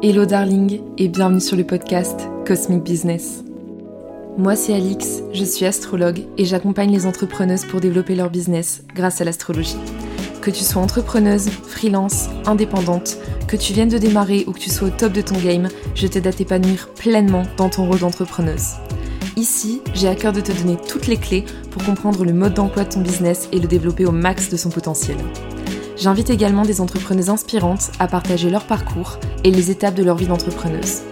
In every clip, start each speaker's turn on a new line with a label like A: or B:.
A: Hello darling et bienvenue sur le podcast Cosmic Business. Moi c'est Alix, je suis astrologue et j'accompagne les entrepreneuses pour développer leur business grâce à l'astrologie. Que tu sois entrepreneuse, freelance, indépendante, que tu viennes de démarrer ou que tu sois au top de ton game, je t'aide à t'épanouir pleinement dans ton rôle d'entrepreneuse. Ici, j'ai à cœur de te donner toutes les clés pour comprendre le mode d'emploi de ton business et le développer au max de son potentiel. J'invite également des entrepreneuses inspirantes à partager leur parcours et les étapes de leur vie d'entrepreneuse.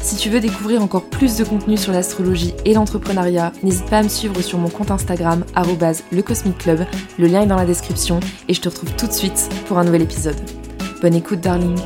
A: Si tu veux découvrir encore plus de contenu sur l'astrologie et l'entrepreneuriat, n'hésite pas à me suivre sur mon compte Instagram @lecosmicclub. Le lien est dans la description et je te retrouve tout de suite pour un nouvel épisode. Bonne écoute darling.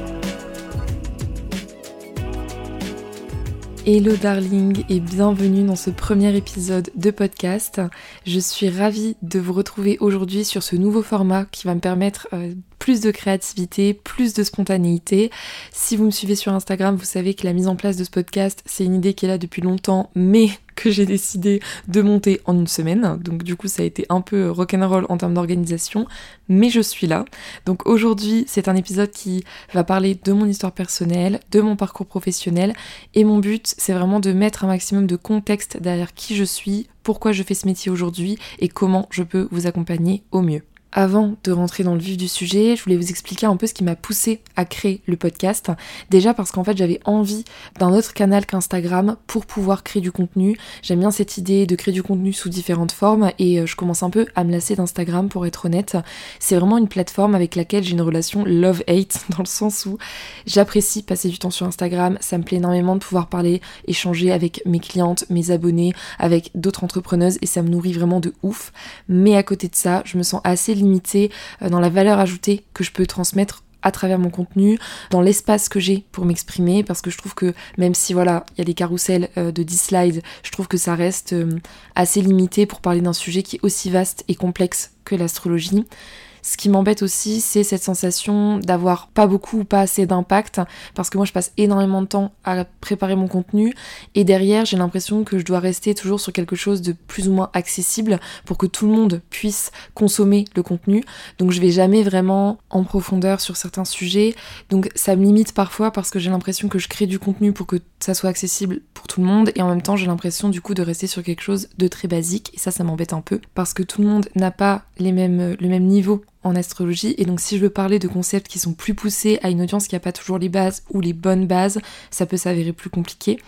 A: Hello darling et bienvenue dans ce premier épisode de podcast. Je suis ravie de vous retrouver aujourd'hui sur ce nouveau format qui va me permettre euh, plus de créativité, plus de spontanéité. Si vous me suivez sur Instagram, vous savez que la mise en place de ce podcast, c'est une idée qui est là depuis longtemps, mais que j'ai décidé de monter en une semaine. Donc du coup, ça a été un peu rock'n'roll en termes d'organisation, mais je suis là. Donc aujourd'hui, c'est un épisode qui va parler de mon histoire personnelle, de mon parcours professionnel, et mon but, c'est vraiment de mettre un maximum de contexte derrière qui je suis, pourquoi je fais ce métier aujourd'hui et comment je peux vous accompagner au mieux. Avant de rentrer dans le vif du sujet, je voulais vous expliquer un peu ce qui m'a poussé à créer le podcast. Déjà parce qu'en fait j'avais envie d'un autre canal qu'Instagram pour pouvoir créer du contenu. J'aime bien cette idée de créer du contenu sous différentes formes et euh, je commence un peu à me lasser d'Instagram pour être honnête. C'est vraiment une plateforme avec laquelle j'ai une relation love-hate dans le sens où j'apprécie passer du temps sur Instagram. Ça me plaît énormément de pouvoir parler, échanger avec mes clientes, mes abonnés, avec d'autres entrepreneuses et ça me nourrit vraiment de ouf. Mais à côté de ça, je me sens assez limité euh, dans la valeur ajoutée que je peux transmettre à travers mon contenu, dans l'espace que j'ai pour m'exprimer, parce que je trouve que même si voilà, il y a des carousels euh, de 10 slides, je trouve que ça reste euh, assez limité pour parler d'un sujet qui est aussi vaste et complexe que l'astrologie. Ce qui m'embête aussi, c'est cette sensation d'avoir pas beaucoup ou pas assez d'impact, parce que moi je passe énormément de temps à préparer mon contenu, et derrière j'ai l'impression que je dois rester toujours sur quelque chose de plus ou moins accessible pour que tout le monde puisse consommer le contenu. Donc je vais jamais vraiment en profondeur sur certains sujets, donc ça me limite parfois parce que j'ai l'impression que je crée du contenu pour que ça soit accessible pour tout le monde, et en même temps j'ai l'impression du coup de rester sur quelque chose de très basique, et ça ça m'embête un peu, parce que tout le monde n'a pas les mêmes, le même niveau en astrologie. Et donc si je veux parler de concepts qui sont plus poussés à une audience qui n'a pas toujours les bases ou les bonnes bases, ça peut s'avérer plus compliqué.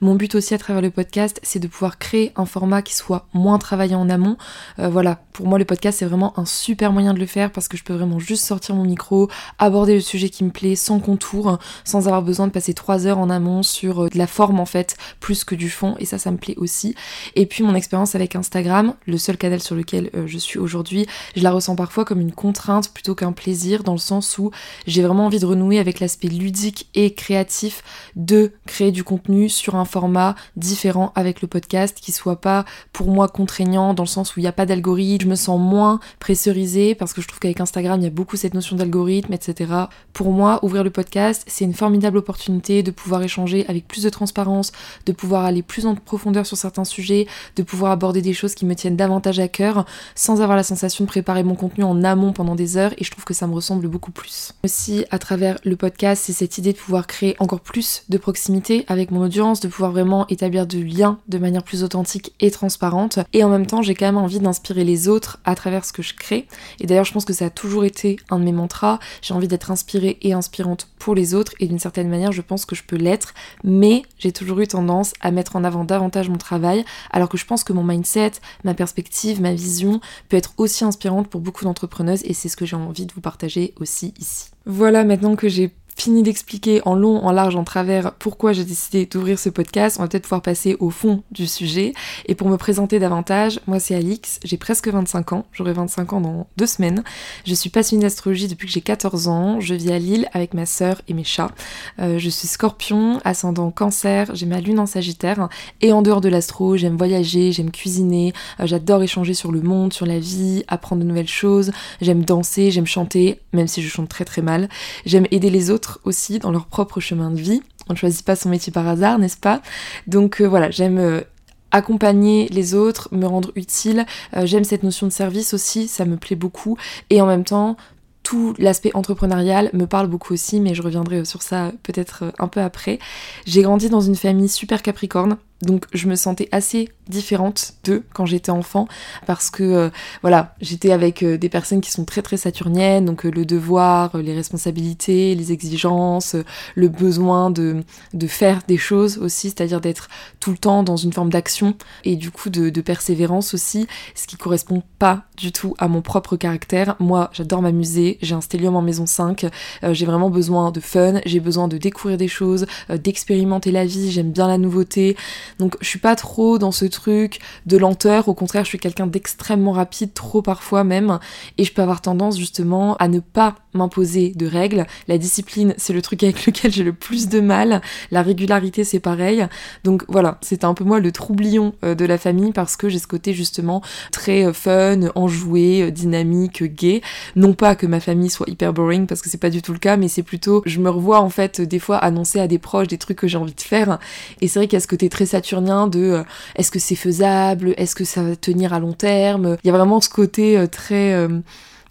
A: Mon but aussi à travers le podcast, c'est de pouvoir créer un format qui soit moins travaillé en amont. Euh, voilà, pour moi le podcast c'est vraiment un super moyen de le faire parce que je peux vraiment juste sortir mon micro, aborder le sujet qui me plaît sans contour, sans avoir besoin de passer trois heures en amont sur euh, de la forme en fait, plus que du fond. Et ça, ça me plaît aussi. Et puis mon expérience avec Instagram, le seul canal sur lequel euh, je suis aujourd'hui, je la ressens parfois comme une contrainte plutôt qu'un plaisir dans le sens où j'ai vraiment envie de renouer avec l'aspect ludique et créatif de créer du contenu sur un format différent avec le podcast qui soit pas pour moi contraignant dans le sens où il n'y a pas d'algorithme, je me sens moins pressurisée parce que je trouve qu'avec Instagram il y a beaucoup cette notion d'algorithme, etc. Pour moi, ouvrir le podcast, c'est une formidable opportunité de pouvoir échanger avec plus de transparence, de pouvoir aller plus en profondeur sur certains sujets, de pouvoir aborder des choses qui me tiennent davantage à cœur sans avoir la sensation de préparer mon contenu en amont pendant des heures et je trouve que ça me ressemble beaucoup plus. Aussi, à travers le podcast, c'est cette idée de pouvoir créer encore plus de proximité avec mon audience, de pouvoir vraiment établir du lien de manière plus authentique et transparente. Et en même temps, j'ai quand même envie d'inspirer les autres à travers ce que je crée. Et d'ailleurs, je pense que ça a toujours été un de mes mantras. J'ai envie d'être inspirée et inspirante pour les autres et d'une certaine manière, je pense que je peux l'être. Mais j'ai toujours eu tendance à mettre en avant davantage mon travail, alors que je pense que mon mindset, ma perspective, ma vision peut être aussi inspirante pour beaucoup d'entrepreneurs et c'est ce que j'ai envie de vous partager aussi ici. Voilà, maintenant que j'ai fini d'expliquer en long, en large, en travers pourquoi j'ai décidé d'ouvrir ce podcast, on va peut-être pouvoir passer au fond du sujet. Et pour me présenter davantage, moi c'est Alix, j'ai presque 25 ans, j'aurai 25 ans dans deux semaines. Je suis passionnée d'astrologie depuis que j'ai 14 ans, je vis à Lille avec ma sœur et mes chats. Euh, je suis scorpion, ascendant cancer, j'ai ma lune en sagittaire. Et en dehors de l'astro, j'aime voyager, j'aime cuisiner, euh, j'adore échanger sur le monde, sur la vie, apprendre de nouvelles choses, j'aime danser, j'aime chanter, même si je chante très très mal. J'aime aider les autres aussi dans leur propre chemin de vie. On ne choisit pas son métier par hasard, n'est-ce pas? Donc euh, voilà, j'aime euh, accompagner les autres, me rendre utile. Euh, j'aime cette notion de service aussi, ça me plaît beaucoup. Et en même temps, tout l'aspect entrepreneurial me parle beaucoup aussi, mais je reviendrai sur ça peut-être un peu après. J'ai grandi dans une famille super capricorne, donc je me sentais assez différente d'eux quand j'étais enfant parce que euh, voilà, j'étais avec euh, des personnes qui sont très très saturniennes, donc euh, le devoir, les responsabilités, les exigences, le besoin de, de faire des choses aussi, c'est-à-dire d'être tout le temps dans une forme d'action et du coup de, de, persévérance aussi, ce qui correspond pas du tout à mon propre caractère. Moi, j'adore m'amuser, j'ai un stellium en maison 5, j'ai vraiment besoin de fun, j'ai besoin de découvrir des choses, d'expérimenter la vie, j'aime bien la nouveauté. Donc je suis pas trop dans ce truc de lenteur, au contraire je suis quelqu'un d'extrêmement rapide, trop parfois même, et je peux avoir tendance justement à ne pas m'imposer de règles. La discipline c'est le truc avec lequel j'ai le plus de mal, la régularité c'est pareil. Donc voilà, c'est un peu moi le troublion euh, de la famille parce que j'ai ce côté justement très euh, fun, enjoué, euh, dynamique, gay. Non pas que ma famille soit hyper boring parce que c'est pas du tout le cas, mais c'est plutôt je me revois en fait des fois annoncer à des proches des trucs que j'ai envie de faire. Et c'est vrai qu'il y a ce côté très de euh, est-ce que c'est faisable, est-ce que ça va tenir à long terme? Il y a vraiment ce côté euh, très euh,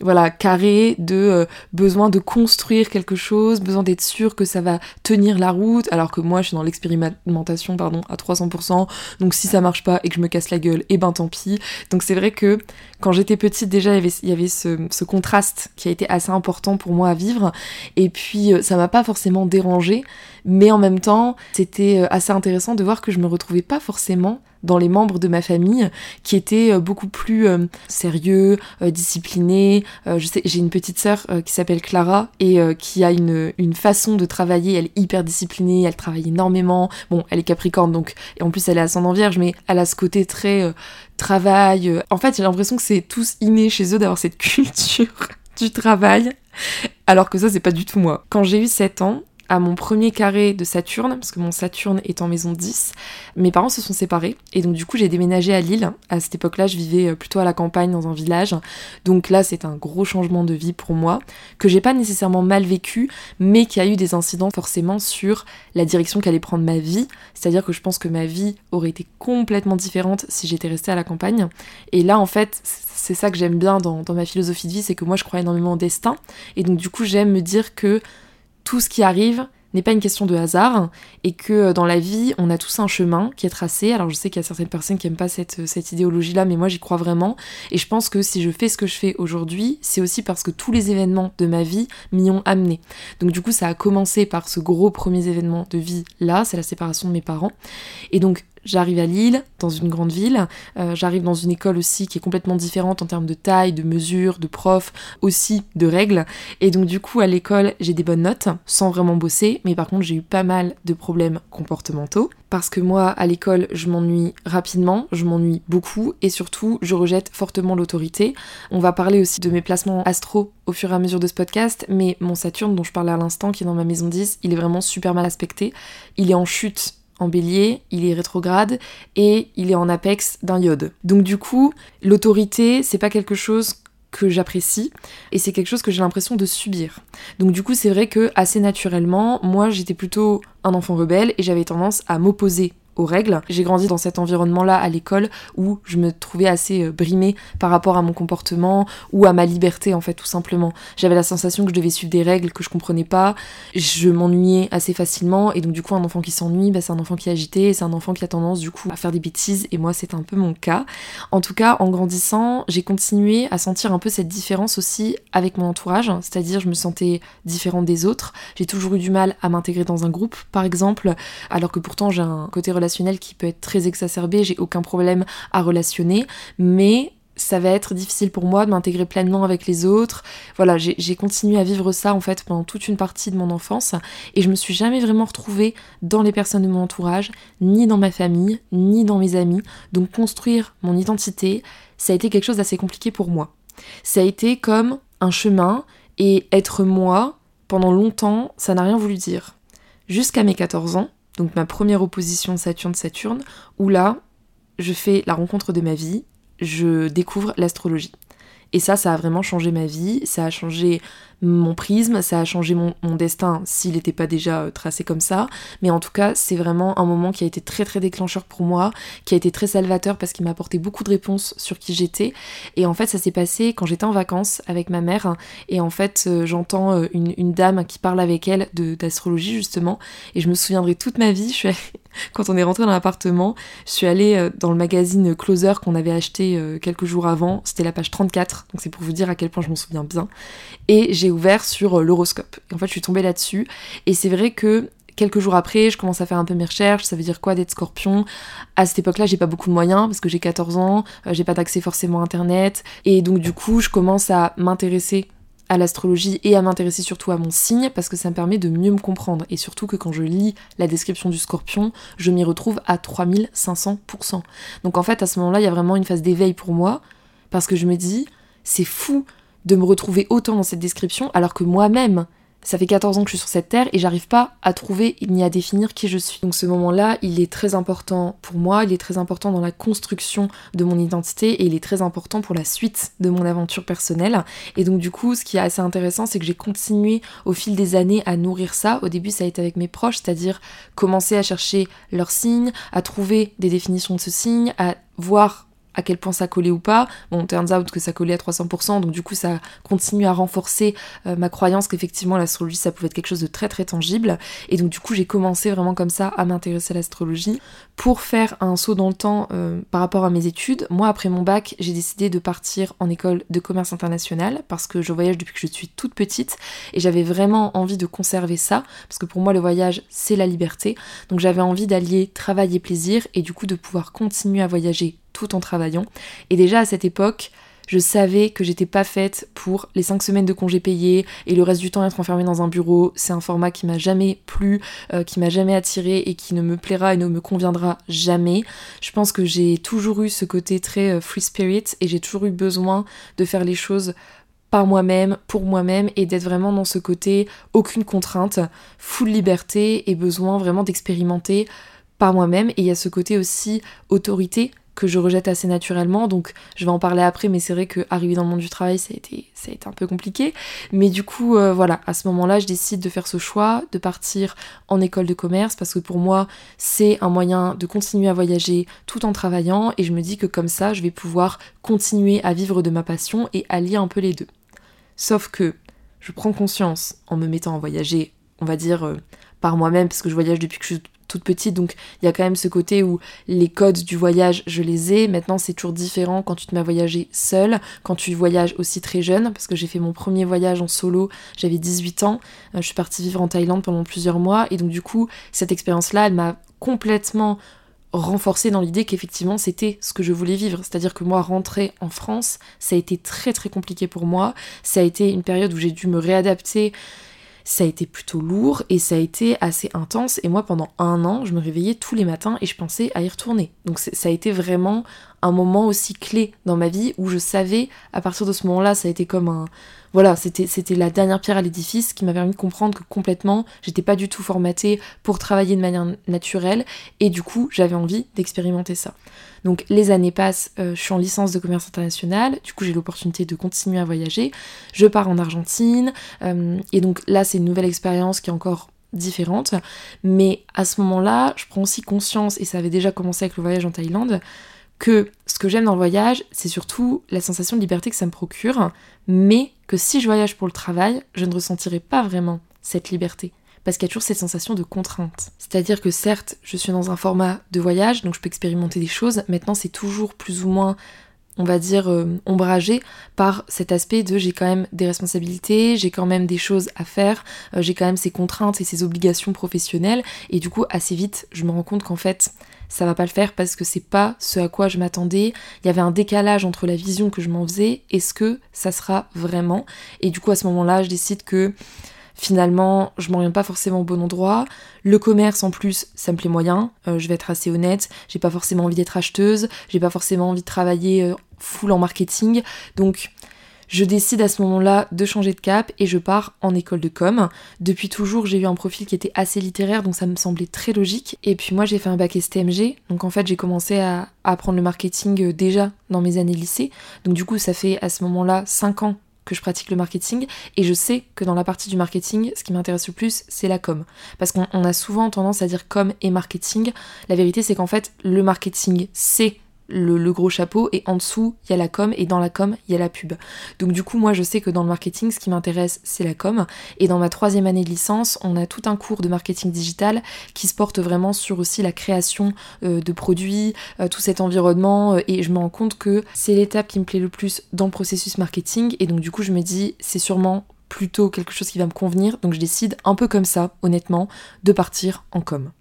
A: voilà, carré de euh, besoin de construire quelque chose, besoin d'être sûr que ça va tenir la route, alors que moi je suis dans l'expérimentation, pardon, à 300%, donc si ça marche pas et que je me casse la gueule, et eh ben tant pis. Donc c'est vrai que quand j'étais petite déjà il y avait, y avait ce, ce, contraste qui a été assez important pour moi à vivre, et puis euh, ça m'a pas forcément dérangé, mais en même temps c'était euh, assez intéressant de voir que je me retrouvais pas forcément dans les membres de ma famille qui étaient euh, beaucoup plus euh, sérieux, euh, disciplinés. j'ai une petite sœur qui s'appelle Clara et qui a une, une façon de travailler. Elle est hyper disciplinée, elle travaille énormément. Bon, elle est Capricorne donc et en plus elle est ascendant Vierge, mais elle a ce côté très travail. En fait, j'ai l'impression que c'est tous inné chez eux d'avoir cette culture du travail. Alors que ça, c'est pas du tout moi. Quand j'ai eu 7 ans, à mon premier carré de Saturne, parce que mon Saturne est en maison 10. Mes parents se sont séparés et donc du coup j'ai déménagé à Lille. À cette époque-là, je vivais euh, plutôt à la campagne dans un village. Donc là, c'est un gros changement de vie pour moi que j'ai pas nécessairement mal vécu, mais qui a eu des incidents forcément sur la direction qu'allait prendre ma vie. C'est-à-dire que je pense que ma vie aurait été complètement différente si j'étais restée à la campagne. Et là, en fait, c'est ça que j'aime bien dans, dans ma philosophie de vie, c'est que moi je crois énormément au destin. Et donc du coup, j'aime me dire que tout ce qui arrive n'est pas une question de hasard et que euh, dans la vie, on a tous un chemin qui est tracé. Alors je sais qu'il y a certaines personnes qui n'aiment pas cette, cette idéologie-là, mais moi j'y crois vraiment. Et je pense que si je fais ce que je fais aujourd'hui, c'est aussi parce que tous les événements de ma vie m'y ont amené. Donc du coup, ça a commencé par ce gros premier événement de vie là, c'est la séparation de mes parents. Et donc J'arrive à Lille, dans une grande ville. Euh, j'arrive dans une école aussi qui est complètement différente en termes de taille, de mesure, de profs, aussi de règles. Et donc du coup, à l'école, j'ai des bonnes notes, sans vraiment bosser. Mais par contre, j'ai eu pas mal de problèmes comportementaux. Parce que moi, à l'école, je m'ennuie rapidement, je m'ennuie beaucoup. Et surtout, je rejette fortement l'autorité. On va parler aussi de mes placements astro au fur et à mesure de ce podcast. Mais mon Saturne, dont je parlais à l'instant, qui est dans ma maison 10, il est vraiment super mal aspecté. Il est en chute en bélier, il est rétrograde et il est en apex d'un iode. Donc du coup, l'autorité, c'est pas quelque chose que j'apprécie et c'est quelque chose que j'ai l'impression de subir. Donc du coup, c'est vrai que assez naturellement, moi j'étais plutôt un enfant rebelle et j'avais tendance à m'opposer aux règles. J'ai grandi dans cet environnement-là à l'école où je me trouvais assez euh, brimée par rapport à mon comportement ou à ma liberté en fait tout simplement. J'avais la sensation que je devais suivre des règles que je comprenais pas. Je m'ennuyais assez facilement et donc du coup un enfant qui s'ennuie, bah, c'est un enfant qui est agité, c'est un enfant qui a tendance du coup à faire des bêtises et moi c'est un peu mon cas. En tout cas en grandissant j'ai continué à sentir un peu cette différence aussi avec mon entourage, c'est-à-dire je me sentais différente des autres. J'ai toujours eu du mal à m'intégrer dans un groupe par exemple, alors que pourtant j'ai un côté qui peut être très exacerbé, j'ai aucun problème à relationner, mais ça va être difficile pour moi de m'intégrer pleinement avec les autres. Voilà, j'ai continué à vivre ça en fait pendant toute une partie de mon enfance et je me suis jamais vraiment retrouvée dans les personnes de mon entourage, ni dans ma famille, ni dans mes amis. Donc construire mon identité, ça a été quelque chose d'assez compliqué pour moi. Ça a été comme un chemin et être moi pendant longtemps, ça n'a rien voulu dire. Jusqu'à mes 14 ans, donc ma première opposition Saturne-Saturne, où là, je fais la rencontre de ma vie, je découvre l'astrologie. Et ça, ça a vraiment changé ma vie, ça a changé mon prisme, ça a changé mon, destin s'il n'était pas déjà euh, tracé comme ça. Mais en tout cas, c'est vraiment un moment qui a été très très déclencheur pour moi, qui a été très salvateur parce qu'il m'a apporté beaucoup de réponses sur qui j'étais. Et en fait, ça s'est passé quand j'étais en vacances avec ma mère. Et en fait, euh, j'entends euh, une, dame qui parle avec elle d'astrologie justement. Et je me souviendrai toute ma vie, quand on est rentré dans l'appartement, je suis allée dans le magazine Closer qu'on avait acheté quelques jours avant. C'était la page 34, donc c'est pour vous dire à quel point je m'en souviens bien. Et j'ai ouvert sur euh, l'horoscope. En fait, je suis tombée là-dessus. Et c'est vrai que quelques jours après, je commence à faire un peu mes recherches, ça veut dire quoi d'être scorpion? À cette époque-là, j'ai pas beaucoup de moyens parce que j'ai 14 ans, euh, j'ai pas d'accès forcément à internet et donc du coup, je commence à m'intéresser à l'astrologie et à m'intéresser surtout à mon signe parce que ça me permet de mieux me comprendre et surtout que quand je lis la description du scorpion, je m'y retrouve à 3500%. Donc en fait, à ce moment-là, il y a vraiment une phase d'éveil pour moi parce que je me dis, c'est fou de me retrouver autant dans cette description alors que moi-même, ça fait 14 ans que je suis sur cette terre et j'arrive pas à trouver ni à définir qui je suis. Donc ce moment-là, il est très important pour moi, il est très important dans la construction de mon identité et il est très important pour la suite de mon aventure personnelle. Et donc du coup, ce qui est assez intéressant, c'est que j'ai continué au fil des années à nourrir ça. Au début, ça a été avec mes proches, c'est-à-dire commencer à chercher leurs signes, à trouver des définitions de ce signe, à voir à quel point ça collait ou pas. Bon, turns out que ça collait à 300%, donc du coup ça continue à renforcer euh, ma croyance qu'effectivement l'astrologie ça pouvait être quelque chose de très très tangible. Et donc du coup j'ai commencé vraiment comme ça à m'intéresser à l'astrologie pour faire un saut dans le temps euh, par rapport à mes études. Moi après mon bac j'ai décidé de partir en école de commerce international parce que je voyage depuis que je suis toute petite et j'avais vraiment envie de conserver ça parce que pour moi le voyage c'est la liberté. Donc j'avais envie d'allier travail et plaisir et du coup de pouvoir continuer à voyager tout en travaillant. Et déjà à cette époque, je savais que j'étais pas faite pour les 5 semaines de congés payés et le reste du temps être enfermée dans un bureau. C'est un format qui m'a jamais plu, euh, qui m'a jamais attiré et qui ne me plaira et ne me conviendra jamais. Je pense que j'ai toujours eu ce côté très euh, free spirit et j'ai toujours eu besoin de faire les choses par moi-même, pour moi-même et d'être vraiment dans ce côté aucune contrainte, full liberté et besoin vraiment d'expérimenter par moi-même. Et il y a ce côté aussi autorité que je rejette assez naturellement. Donc je vais en parler après, mais c'est vrai que arriver dans le monde du travail, ça a été, ça a un peu compliqué. Mais du coup, euh, voilà, à ce moment-là, je décide de faire ce choix, de partir en école de commerce, parce que pour moi, c'est un moyen de continuer à voyager tout en travaillant, et je me dis que comme ça, je vais pouvoir continuer à vivre de ma passion et allier un peu les deux. Sauf que je prends conscience en me mettant à voyager, on va dire, euh, par moi-même, parce que je voyage depuis que je toute petite, donc il y a quand même ce côté où les codes du voyage, je les ai. Maintenant, c'est toujours différent quand tu te mets à voyager seul, quand tu voyages aussi très jeune, parce que j'ai fait mon premier voyage en solo, j'avais 18 ans, euh, je suis partie vivre en Thaïlande pendant plusieurs mois, et donc du coup, cette expérience-là, elle m'a complètement renforcée dans l'idée qu'effectivement c'était ce que je voulais vivre. C'est-à-dire que moi, rentrer en France, ça a été très très compliqué pour moi. Ça a été une période où j'ai dû me réadapter ça a été plutôt lourd et ça a été assez intense. Et moi, pendant un an, je me réveillais tous les matins et je pensais à y retourner. Donc ça a été vraiment un moment aussi clé dans ma vie où je savais, à partir de ce moment-là, ça a été comme un, voilà, c'était, la dernière pierre à l'édifice qui m'a permis de comprendre que complètement, j'étais pas du tout formatée pour travailler de manière naturelle et du coup, j'avais envie d'expérimenter ça. Donc les années passent, euh, je suis en licence de commerce international, du coup j'ai l'opportunité de continuer à voyager, je pars en Argentine, euh, et donc là c'est une nouvelle expérience qui est encore différente, mais à ce moment-là, je prends aussi conscience, et ça avait déjà commencé avec le voyage en Thaïlande, que ce que j'aime dans le voyage, c'est surtout la sensation de liberté que ça me procure, mais que si je voyage pour le travail, je ne ressentirai pas vraiment cette liberté. Parce qu'il y a toujours cette sensation de contrainte. C'est-à-dire que certes, je suis dans un format de voyage, donc je peux expérimenter des choses. Maintenant, c'est toujours plus ou moins on va dire, euh, ombragé par cet aspect de j'ai quand même des responsabilités, j'ai quand même des choses à faire, euh, j'ai quand même ces contraintes et ces obligations professionnelles, et du coup, assez vite, je me rends compte qu'en fait, ça va pas le faire parce que c'est pas ce à quoi je m'attendais. Il y avait un décalage entre la vision que je m'en faisais et ce que ça sera vraiment. Et du coup, à ce moment-là, je décide que finalement, je m'oriente pas forcément au bon endroit. Le commerce, en plus, ça me plaît moyen. Euh, je vais être assez honnête. J'ai pas forcément envie d'être acheteuse. J'ai pas forcément envie de travailler full en marketing. Donc je décide à ce moment-là de changer de cap et je pars en école de com. Depuis toujours, j'ai eu un profil qui était assez littéraire, donc ça me semblait très logique. Et puis moi, j'ai fait un bac STMG, donc en fait, j'ai commencé à, apprendre le marketing euh, déjà dans mes années lycée. Donc du coup, ça fait à ce moment-là 5 ans que je pratique le marketing et je sais que dans la partie du marketing, ce qui m'intéresse le plus, c'est la com. Parce qu'on a souvent tendance à dire com et marketing. La vérité, c'est qu'en fait, le marketing, c'est le, gros chapeau et en dessous il y a la com et dans la com il y a la pub. Donc du coup moi je sais que dans le marketing ce qui m'intéresse c'est la com et dans ma troisième année de licence on a tout un cours de marketing digital qui se porte vraiment sur aussi la création euh, de produits, euh, tout cet environnement euh, et je me rends compte que c'est l'étape qui me plaît le plus dans le processus marketing et donc du coup je me dis c'est sûrement plutôt quelque chose qui va me convenir donc je décide un peu comme ça honnêtement de partir en com.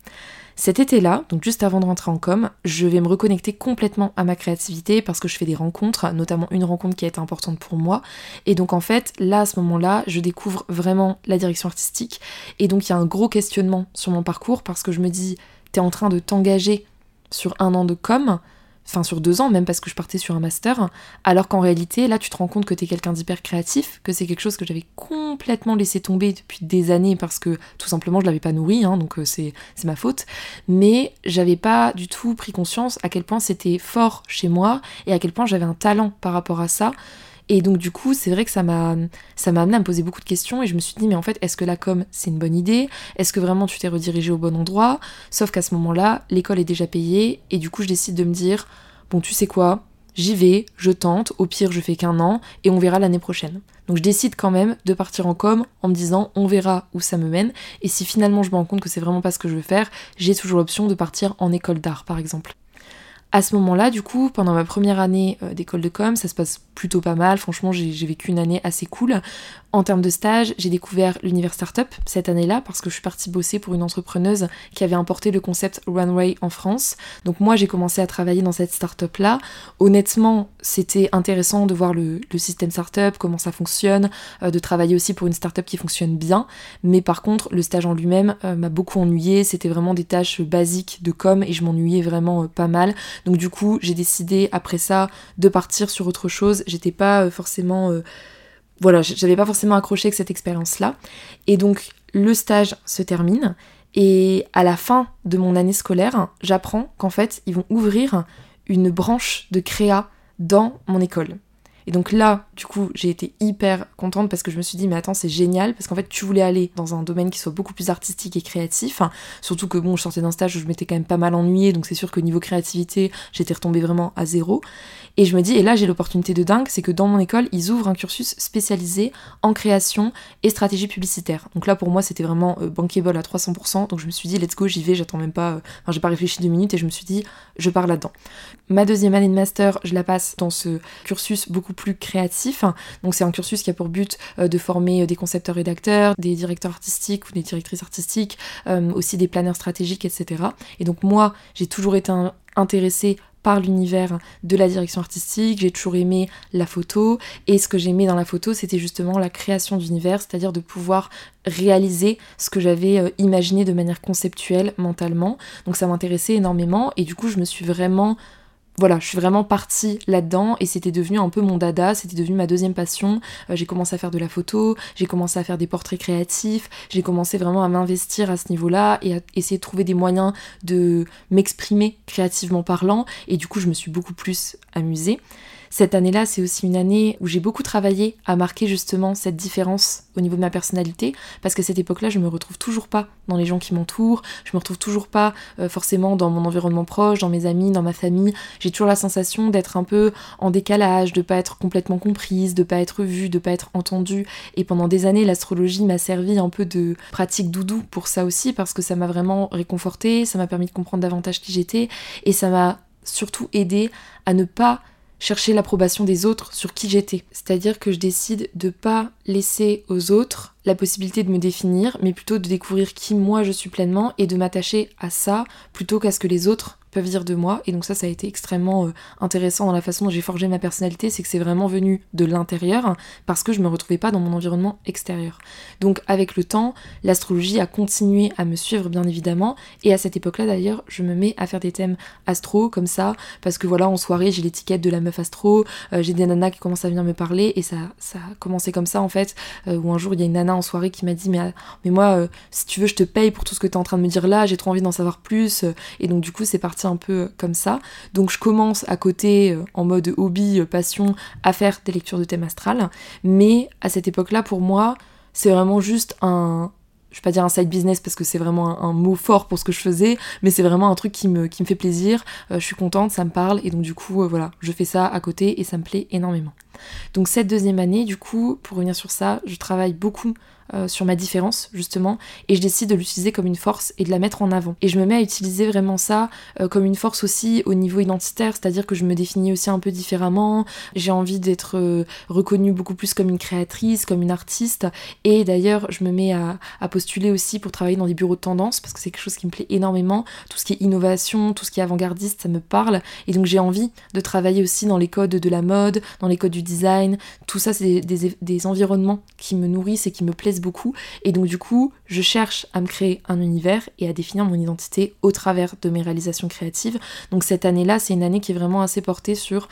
A: Cet été-là, donc juste avant de rentrer en com, je vais me reconnecter complètement à ma créativité parce que je fais des rencontres, notamment une rencontre qui a été importante pour moi. Et donc en fait, là, à ce moment-là, je découvre vraiment la direction artistique. Et donc il y a un gros questionnement sur mon parcours parce que je me dis, t'es en train de t'engager sur un an de com, enfin sur deux ans même parce que je partais sur un master, alors qu'en réalité là tu te rends compte que tu es quelqu'un d'hyper créatif, que c'est quelque chose que j'avais complètement laissé tomber depuis des années parce que tout simplement je l'avais pas nourri, hein, donc euh, c'est ma faute, mais j'avais pas du tout pris conscience à quel point c'était fort chez moi et à quel point j'avais un talent par rapport à ça. Et donc du coup, c'est vrai que ça m'a ça m'a amené à me poser beaucoup de questions et je me suis dit mais en fait, est-ce que la com c'est une bonne idée? Est-ce que vraiment tu t'es redirigé au bon endroit? Sauf qu'à ce moment-là, l'école est déjà payée et du coup, je décide de me dire bon, tu sais quoi? J'y vais, je tente, au pire je fais qu'un an et on verra l'année prochaine. Donc je décide quand même de partir en com en me disant on verra où ça me mène et si finalement je me rends compte que c'est vraiment pas ce que je veux faire, j'ai toujours l'option de partir en école d'art par exemple. À ce moment-là, du coup, pendant ma première année euh, d'école de com, ça se passe plutôt pas mal. Franchement, j'ai vécu une année assez cool. En termes de stage, j'ai découvert l'univers startup cette année-là parce que je suis partie bosser pour une entrepreneuse qui avait importé le concept Runway en France. Donc moi, j'ai commencé à travailler dans cette startup-là. Honnêtement, c'était intéressant de voir le, système startup, comment ça fonctionne, euh, de travailler aussi pour une startup qui fonctionne bien. Mais par contre, le stage en lui-même euh, m'a beaucoup ennuyé. C'était vraiment des tâches basiques de com et je m'ennuyais vraiment euh, pas mal. Donc du coup, j'ai décidé après ça de partir sur autre chose. J'étais pas forcément voilà, j'avais pas forcément accroché avec cette expérience-là. Et donc, le stage se termine. Et à la fin de mon année scolaire, j'apprends qu'en fait, ils vont ouvrir une branche de créa dans mon école. Et donc là, du coup, j'ai été hyper contente parce que je me suis dit, mais attends, c'est génial, parce qu'en fait, tu voulais aller dans un domaine qui soit beaucoup plus artistique et créatif. surtout que bon, je sortais d'un stage où je m'étais quand même pas mal ennuyée, donc c'est sûr que niveau créativité, j'étais retombée vraiment à zéro. Et je me dis, et là j'ai l'opportunité de dingue, c'est que dans mon école, ils ouvrent un cursus spécialisé en création et stratégie publicitaire. Donc là pour moi c'était vraiment euh, bankable à 300%, donc je me suis dit, let's go, j'y vais, j'attends même pas, euh, enfin j'ai pas réfléchi deux minutes et je me suis dit, je pars là-dedans. Ma deuxième année de master, je la passe dans ce cursus beaucoup plus créatif. Donc c'est un cursus qui a pour but euh, de former des concepteurs rédacteurs, des directeurs artistiques ou des directrices artistiques, aussi des planeurs stratégiques, etc. Et donc moi j'ai toujours été intéressée par l'univers de la direction artistique, j'ai toujours aimé la photo, et ce que j'aimais dans la photo, c'était justement la création d'univers, c'est-à-dire de pouvoir réaliser ce que j'avais euh, imaginé de manière conceptuelle, mentalement. Donc ça m'intéressait énormément, et du coup je me suis vraiment voilà, je suis vraiment partie là-dedans et c'était devenu un peu mon dada, c'était devenu ma deuxième passion. Euh, j'ai commencé à faire de la photo, j'ai commencé à faire des portraits créatifs, j'ai commencé vraiment à m'investir à ce niveau-là et à essayer de trouver des moyens de m'exprimer créativement parlant et du coup je me suis beaucoup plus amusée. Cette année-là, c'est aussi une année où j'ai beaucoup travaillé à marquer justement cette différence au niveau de ma personnalité, parce qu'à cette époque-là, je me retrouve toujours pas dans les gens qui m'entourent, je me retrouve toujours pas euh, forcément dans mon environnement proche, dans mes amis, dans ma famille. J'ai toujours la sensation d'être un peu en décalage, de pas être complètement comprise, de pas être vue, de pas être entendue. Et pendant des années, l'astrologie m'a servi un peu de pratique doudou pour ça aussi, parce que ça m'a vraiment réconfortée, ça m'a permis de comprendre davantage qui j'étais, et ça m'a surtout aidé à ne pas chercher l'approbation des autres sur qui j'étais. C'est-à-dire que je décide de pas laisser aux autres la possibilité de me définir, mais plutôt de découvrir qui moi je suis pleinement et de m'attacher à ça plutôt qu'à ce que les autres peuvent dire de moi. Et donc ça, ça a été extrêmement euh, intéressant dans la façon dont j'ai forgé ma personnalité, c'est que c'est vraiment venu de l'intérieur parce que je me retrouvais pas dans mon environnement extérieur. Donc avec le temps, l'astrologie a continué à me suivre bien évidemment. Et à cette époque-là d'ailleurs, je me mets à faire des thèmes astro comme ça parce que voilà, en soirée, j'ai l'étiquette de la meuf astro, euh, j'ai des nanas qui commencent à venir me parler et ça, ça a commencé comme ça en fait. Euh, où un jour il y a une nana en soirée qui m'a dit mais, mais moi, si tu veux, je te paye pour tout ce que tu es en train de me dire là, j'ai trop envie d'en savoir plus. Et donc du coup, c'est parti parti un peu comme ça. Donc je commence à côté, en mode hobby, passion, à faire des lectures de thème astral. Mais à cette époque-là, pour moi, c'est vraiment juste un, je vais pas dire un side business parce que c'est vraiment un, mot fort pour ce que je faisais, mais c'est vraiment un truc qui me, fait plaisir, euh, je suis contente, ça me parle, et donc du coup, euh, voilà, je fais ça à côté et ça me plaît énormément. Donc cette deuxième année, du coup, pour revenir sur ça, je travaille beaucoup euh, sur ma différence justement et je décide de l'utiliser comme une force et de la mettre en avant. Et je me mets à utiliser vraiment ça euh, comme une force aussi au niveau identitaire, c'est-à-dire que je me définis aussi un peu différemment, j'ai envie d'être euh, reconnue beaucoup plus comme une créatrice, comme une artiste. Et d'ailleurs je me mets à, postuler aussi pour travailler dans des bureaux de tendance parce que c'est quelque chose qui me plaît énormément, tout ce qui est innovation, tout ce qui est avant-gardiste, ça me parle. Et donc j'ai envie de travailler aussi dans les codes de la mode, dans les codes du design, tout ça c'est des, des environnements qui me nourrissent et qui me plaisent beaucoup. Et donc du coup, je cherche à me créer un univers et à définir mon identité au travers de mes réalisations créatives. Donc cette année-là, c'est une année qui est vraiment assez portée sur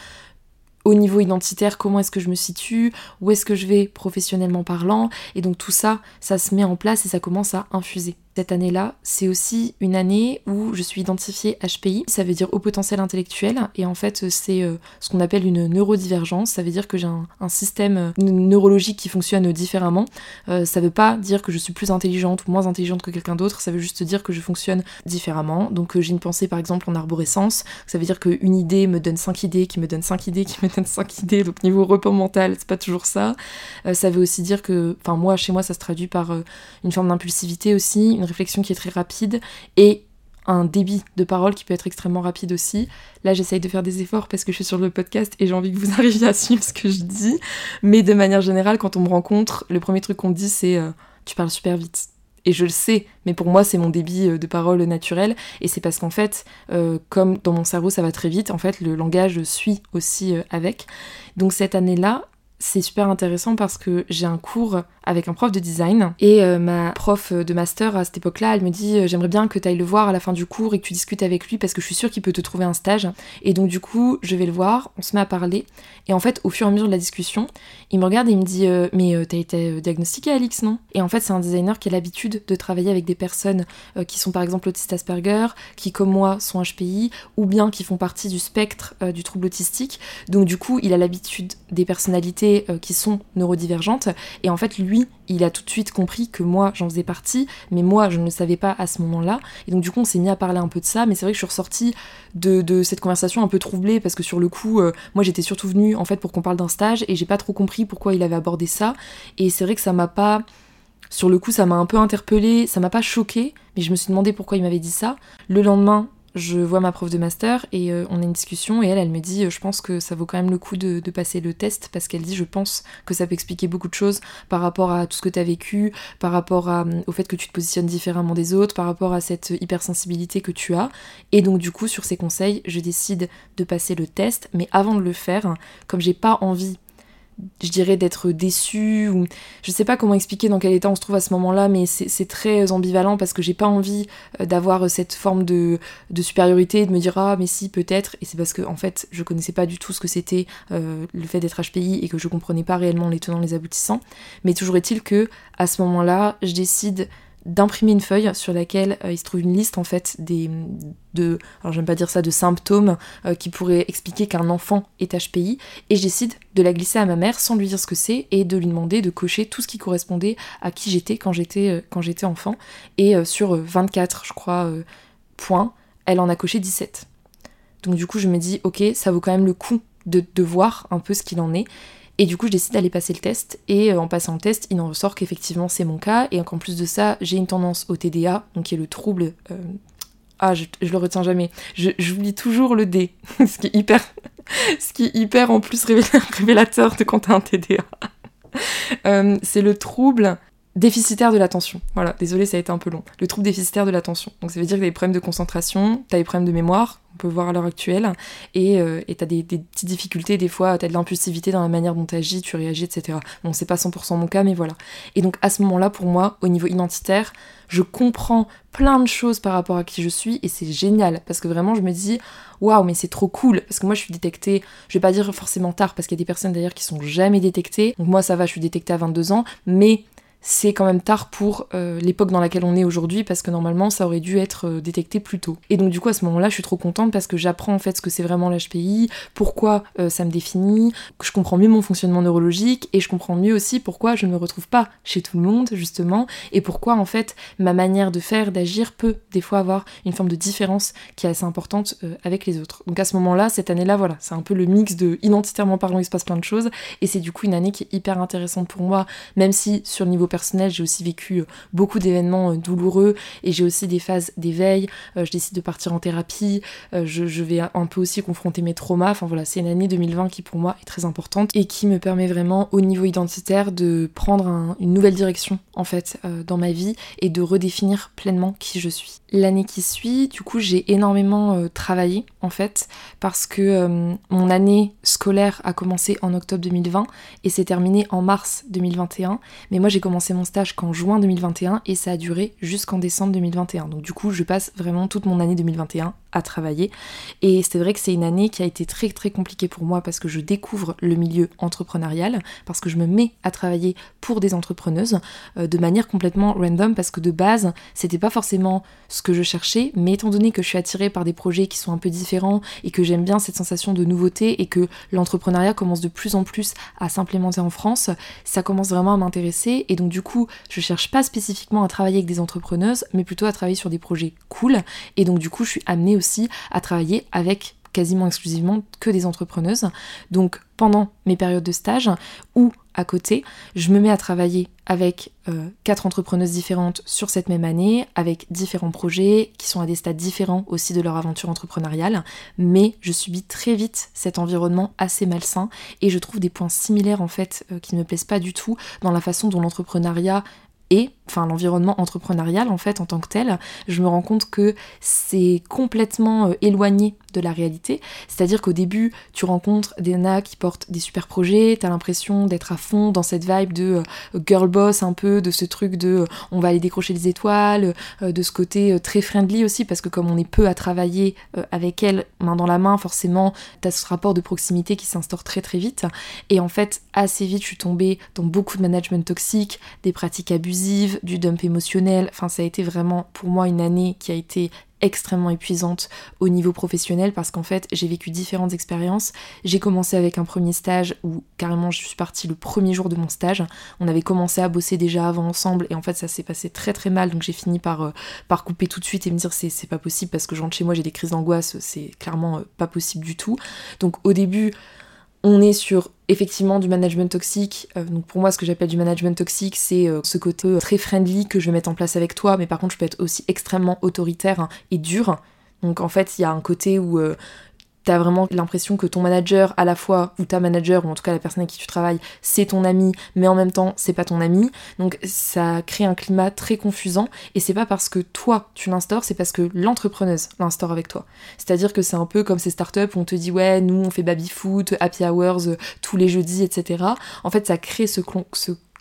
A: au niveau identitaire, comment est-ce que je me situe, où est-ce que je vais professionnellement parlant, et donc tout ça, ça se met en place et ça commence à infuser. Cette année-là, c'est aussi une année où je suis identifiée HPI, ça veut dire au potentiel intellectuel, et en fait c'est euh, ce qu'on appelle une neurodivergence, ça veut dire que j'ai un, système euh, neurologique qui fonctionne différemment. Euh, ça veut pas dire que je suis plus intelligente ou moins intelligente que quelqu'un d'autre, ça veut juste dire que je fonctionne différemment. Donc j'ai une pensée par exemple en arborescence, ça veut dire qu'une idée me donne 5 idées, qui me donne 5 idées, qui me donne 5 idées, donc niveau repos mental, c'est pas toujours ça. ça veut aussi dire que, enfin moi, chez moi, ça se traduit par une forme d'impulsivité aussi, réflexion qui est très rapide et un débit de parole qui peut être extrêmement rapide aussi. Là, j'essaye de faire des efforts parce que je suis sur le podcast et j'ai envie que vous arriviez à suivre ce que je dis. Mais de manière générale, quand on me rencontre, le premier truc qu'on dit, c'est euh, tu parles super vite. Et je le sais, mais pour moi, c'est mon débit euh, de parole naturel. Et c'est parce qu'en fait, euh, comme dans mon cerveau, ça va très vite, en fait, le langage suit aussi avec. Donc cette année-là, c'est super intéressant parce que j'ai un cours avec un prof de design et euh, ma prof de master à cette époque-là, elle me dit euh, j'aimerais bien que tu ailles le voir à la fin du cours et que tu discutes avec lui parce que je suis sûre qu'il peut te trouver un stage. Et donc du coup, je vais le voir, on se met à parler et en fait, au fur et à mesure de la discussion, il me regarde et il me dit euh, mais t'as été diagnostiqué Alix, non? Et en fait, c'est un designer qui a l'habitude de travailler avec des personnes qui sont par exemple autistes Asperger, qui comme moi sont HPI ou bien qui font partie du spectre du trouble autistique. Donc du coup, il a l'habitude des personnalités euh, qui sont neurodivergentes. Et en fait, lui, il a tout de suite compris que moi, j'en faisais partie, mais moi, je ne le savais pas à ce moment-là. Et donc, du coup, on s'est mis à parler un peu de ça. Mais c'est vrai que je suis ressortie de, cette conversation un peu troublée parce que sur le coup, euh, moi, j'étais surtout venue en fait pour qu'on parle d'un stage et j'ai pas trop compris pourquoi il avait abordé ça. Et c'est vrai que ça m'a pas sur le coup, ça m'a un peu interpellée, ça m'a pas choqué, mais je me suis demandé pourquoi il m'avait dit ça. Le lendemain, je vois ma prof de master et euh, on a une discussion et elle, elle me dit euh, je pense que ça vaut quand même le coup de, passer le test parce qu'elle dit je pense que ça peut expliquer beaucoup de choses par rapport à tout ce que tu as vécu, par rapport à, au fait que tu te positionnes différemment des autres, par rapport à cette hypersensibilité que tu as. Et donc du coup sur ces conseils, je décide de passer le test, mais avant de le faire, comme j'ai pas envie je dirais d'être déçu ou je sais pas comment expliquer dans quel état on se trouve à ce moment-là mais c'est très ambivalent parce que j'ai pas envie euh, d'avoir cette forme de, de, supériorité de me dire ah mais si peut-être. Et c'est parce que en fait je connaissais pas du tout ce que c'était euh, le fait d'être HPI et que je comprenais pas réellement les tenants les aboutissants. Mais toujours est-il que à ce moment-là je décide d'imprimer une feuille sur laquelle euh, il se trouve une liste en fait des de alors j'aime pas dire ça de symptômes euh, qui pourraient expliquer qu'un enfant est HPI et j'décide de la glisser à ma mère sans lui dire ce que c'est et de lui demander de cocher tout ce qui correspondait à qui j'étais quand j'étais euh, quand j'étais enfant. Et sur 24 je crois points elle en a coché 17 donc du coup je me dis ok ça vaut quand même le coup de, de voir un peu ce qu'il en est et du coup, je décide d'aller passer le test. Et euh, en passant le test, il en ressort qu'effectivement c'est mon cas. Et qu'en plus de ça, j'ai une tendance au TDA, donc qui est le trouble. Euh, ah, je, le retiens jamais. J'oublie toujours le D, ce qui est hyper, ce qui est hyper en plus révélateur de quand t'as un TDA. Euh, c'est le trouble déficitaire de l'attention. Voilà, désolé, ça a été un peu long. Le trouble déficitaire de l'attention. Donc ça veut dire que t'as des problèmes de concentration, t'as des problèmes de mémoire, on peut voir à l'heure actuelle, et euh, t'as des, petites difficultés, des fois t'as de l'impulsivité dans la manière dont t'agis, tu réagis, etc. Bon, c'est pas 100% mon cas, mais voilà. Et donc à ce moment-là, pour moi, au niveau identitaire, je comprends plein de choses par rapport à qui je suis, et c'est génial, parce que vraiment je me dis, waouh, mais c'est trop cool, parce que moi je suis détectée, je vais pas dire forcément tard, parce qu'il y a des personnes d'ailleurs qui sont jamais détectées, donc moi ça va, je suis détectée à 22 ans, mais c'est quand même tard pour euh, l'époque dans laquelle on est aujourd'hui parce que normalement ça aurait dû être euh, détecté plus tôt. Et donc du coup à ce moment-là je suis trop contente parce que j'apprends en fait ce que c'est vraiment l'HPI, pourquoi euh, ça me définit, que je comprends mieux mon fonctionnement neurologique et je comprends mieux aussi pourquoi je ne me retrouve pas chez tout le monde justement et pourquoi en fait ma manière de faire, d'agir peut des fois avoir une forme de différence qui est assez importante avec les autres. Donc à ce moment-là, cette année-là, voilà, c'est un peu le mix de identitairement parlant il se passe plein de choses et c'est du coup une année qui est hyper intéressante pour moi, même si sur le niveau personnel, j'ai aussi vécu euh, beaucoup d'événements euh, douloureux et j'ai aussi des phases d'éveil. Euh, je décide de partir en thérapie, je, vais un peu aussi confronter mes traumas. Enfin voilà, c'est une année 2020 qui pour moi est très importante et qui me permet vraiment au niveau identitaire de prendre une nouvelle direction en fait dans ma vie et de redéfinir pleinement qui je suis. L'année qui suit, du coup, j'ai énormément travaillé en fait parce que mon année scolaire a commencé en octobre 2020 et s'est terminée en mars 2021. Mais moi, j'ai commencé mon stage qu'en juin 2021 et ça a duré jusqu'en décembre 2021. Donc du coup, je passe vraiment toute mon année 2021 à travailler. Et c'est vrai que c'est une année qui a été très très compliquée pour moi parce que je découvre le milieu entrepreneurial, parce que je me mets à travailler pour des entrepreneuses euh, de manière complètement random parce que de base, c'était pas forcément ce que je cherchais, mais étant donné que je suis attirée par des projets qui sont un peu différents et que j'aime bien cette sensation de nouveauté et que l'entrepreneuriat commence de plus en plus à s'implémenter en France, ça commence vraiment à m'intéresser et donc du coup, je cherche pas spécifiquement à travailler avec des entrepreneuses, mais plutôt à travailler sur des projets cool. Et donc du coup, je suis amenée aussi à travailler avec quasiment exclusivement que des entrepreneuses. Donc pendant mes périodes de stage ou à côté, je me mets à travailler avec euh, quatre entrepreneuses différentes sur cette même année, avec différents projets qui sont à des stades différents aussi de leur aventure entrepreneuriale, mais je subis très vite cet environnement assez malsain et je trouve des points similaires en fait euh, qui ne me plaisent pas du tout dans la façon dont l'entrepreneuriat et enfin l'environnement entrepreneurial en fait en tant que tel, je me rends compte que c'est complètement euh, éloigné de la réalité. C'est-à-dire qu'au début, tu rencontres des nanas qui portent des super projets, t'as l'impression d'être à fond dans cette vibe de euh, girl boss un peu, de ce truc de euh, on va aller décrocher les étoiles, de ce côté très friendly aussi, parce que comme on est peu à travailler avec elle main dans la main, forcément, t'as ce rapport de proximité qui s'instaure très très vite. Et en fait, assez vite, je suis tombée dans beaucoup de management toxique, des pratiques abusives, du dump émotionnel. Enfin, ça a été vraiment pour moi une année qui a été extrêmement épuisante au niveau professionnel parce qu'en fait j'ai vécu différentes expériences. J'ai commencé avec un premier stage où carrément je suis partie le premier jour de mon stage. On avait commencé à bosser déjà avant ensemble et en fait ça s'est passé très très mal donc j'ai fini par, euh, couper tout de suite et me dire c'est pas possible parce que je rentre chez moi j'ai des crises d'angoisse, c'est clairement euh, pas possible du tout. Donc au début on est sur effectivement du management toxique. Euh, donc pour moi, ce que j'appelle du management toxique, c'est euh, ce côté euh, très friendly que je vais mettre en place avec toi, mais par contre, je peux être aussi extrêmement autoritaire hein, et dur. Donc en fait, il y a un côté où t'as vraiment l'impression que ton manager, à la fois, ou ta manager, ou en tout cas la personne avec qui tu travailles, c'est ton ami, mais en même temps, c'est pas ton ami. Donc ça crée un climat très confusant, et c'est pas parce que toi, tu l'instaures, c'est parce que l'entrepreneuse l'instaure avec toi. C'est-à-dire que c'est un peu comme ces startups où on te dit, ouais, nous, on fait baby foot, happy hours, euh, tous les jeudis, etc. En fait, ça crée ce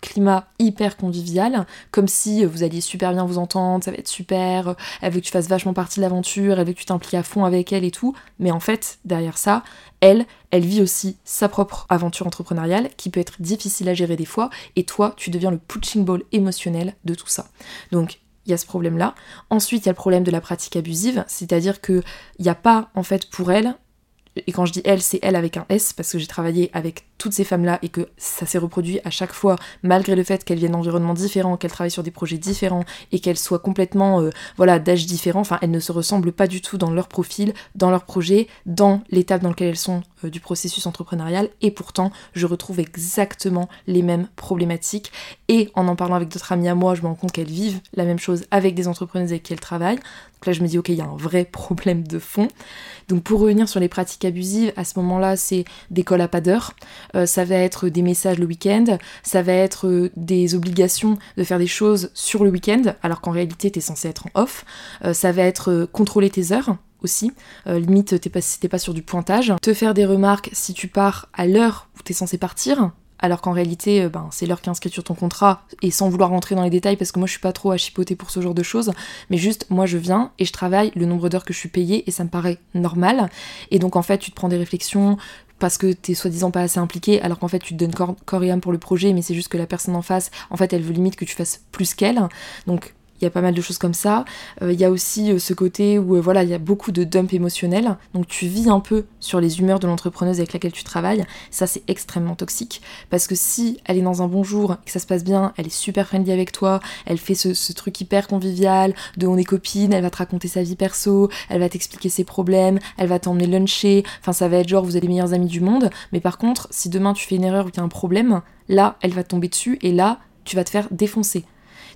A: climat hyper convivial, comme si vous alliez super bien vous entendre, ça va être super, elle veut que tu fasses vachement partie de l'aventure, elle veut que tu t'impliques à fond avec elle et tout, mais en fait, derrière ça, elle, elle vit aussi sa propre aventure entrepreneuriale qui peut être difficile à gérer des fois, et toi, tu deviens le punching ball émotionnel de tout ça. Donc, il y a ce problème-là. Ensuite, il y a le problème de la pratique abusive, c'est-à-dire qu'il n'y a pas, en fait, pour elle, et quand je dis elle, c'est elle avec un S, parce que j'ai travaillé avec toutes ces femmes-là et que ça s'est reproduit à chaque fois, malgré le fait qu'elles viennent d'environnements différents, qu'elles travaillent sur des projets différents et qu'elles soient complètement euh, voilà, d'âge différent. Enfin, elles ne se ressemblent pas du tout dans leur profil, dans leur projet, dans l'étape dans laquelle elles sont euh, du processus entrepreneurial. Et pourtant, je retrouve exactement les mêmes problématiques. Et en en parlant avec d'autres amis à moi, je me rends compte qu'elles vivent la même chose avec des entrepreneuses avec qui elles travaillent. Donc là, je me dis, ok, il y a un vrai problème de fond. Donc pour revenir sur les pratiques abusives, à ce moment-là, c'est des cols à pas d'heure. Euh, ça va être des messages le week-end, ça va être euh, des obligations de faire des choses sur le week-end, alors qu'en réalité t'es censé être en off. Euh, ça va être contrôler tes heures aussi. limite, t'es pas, pas sur du pointage. Te faire des remarques si tu pars à l'heure où t'es censé partir, alors qu'en réalité, euh, ben, c'est l'heure qui est inscrite sur ton contrat, et sans vouloir rentrer dans les détails, parce que moi je suis pas trop à chipoter pour ce genre de choses, mais juste moi je viens et je travaille le nombre d'heures que je suis payée, et ça me paraît normal. Et donc en fait, tu te prends des réflexions parce que t'es soi-disant pas assez impliqué, alors qu'en fait tu te donnes corps, corps et âme pour le projet, mais c'est juste que la personne en face, en fait, elle veut limite que tu fasses plus qu'elle. Donc il y a pas mal de choses comme ça. Euh, il y a aussi euh, ce côté où euh, voilà, il y a beaucoup de dump émotionnel. Donc tu vis un peu sur les humeurs de l'entrepreneuse avec laquelle tu travailles. Ça c'est extrêmement toxique parce que si elle est dans un bon jour, que ça se passe bien, elle est super friendly avec toi, elle fait ce, truc hyper convivial de on est copines, elle va te raconter sa vie perso, elle va t'expliquer ses problèmes, elle va t'emmener luncher. Enfin ça va être genre vous êtes les meilleurs amis du monde. Mais par contre si demain tu fais une erreur ou qu'il y a un problème, là elle va tomber dessus et là tu vas te faire défoncer.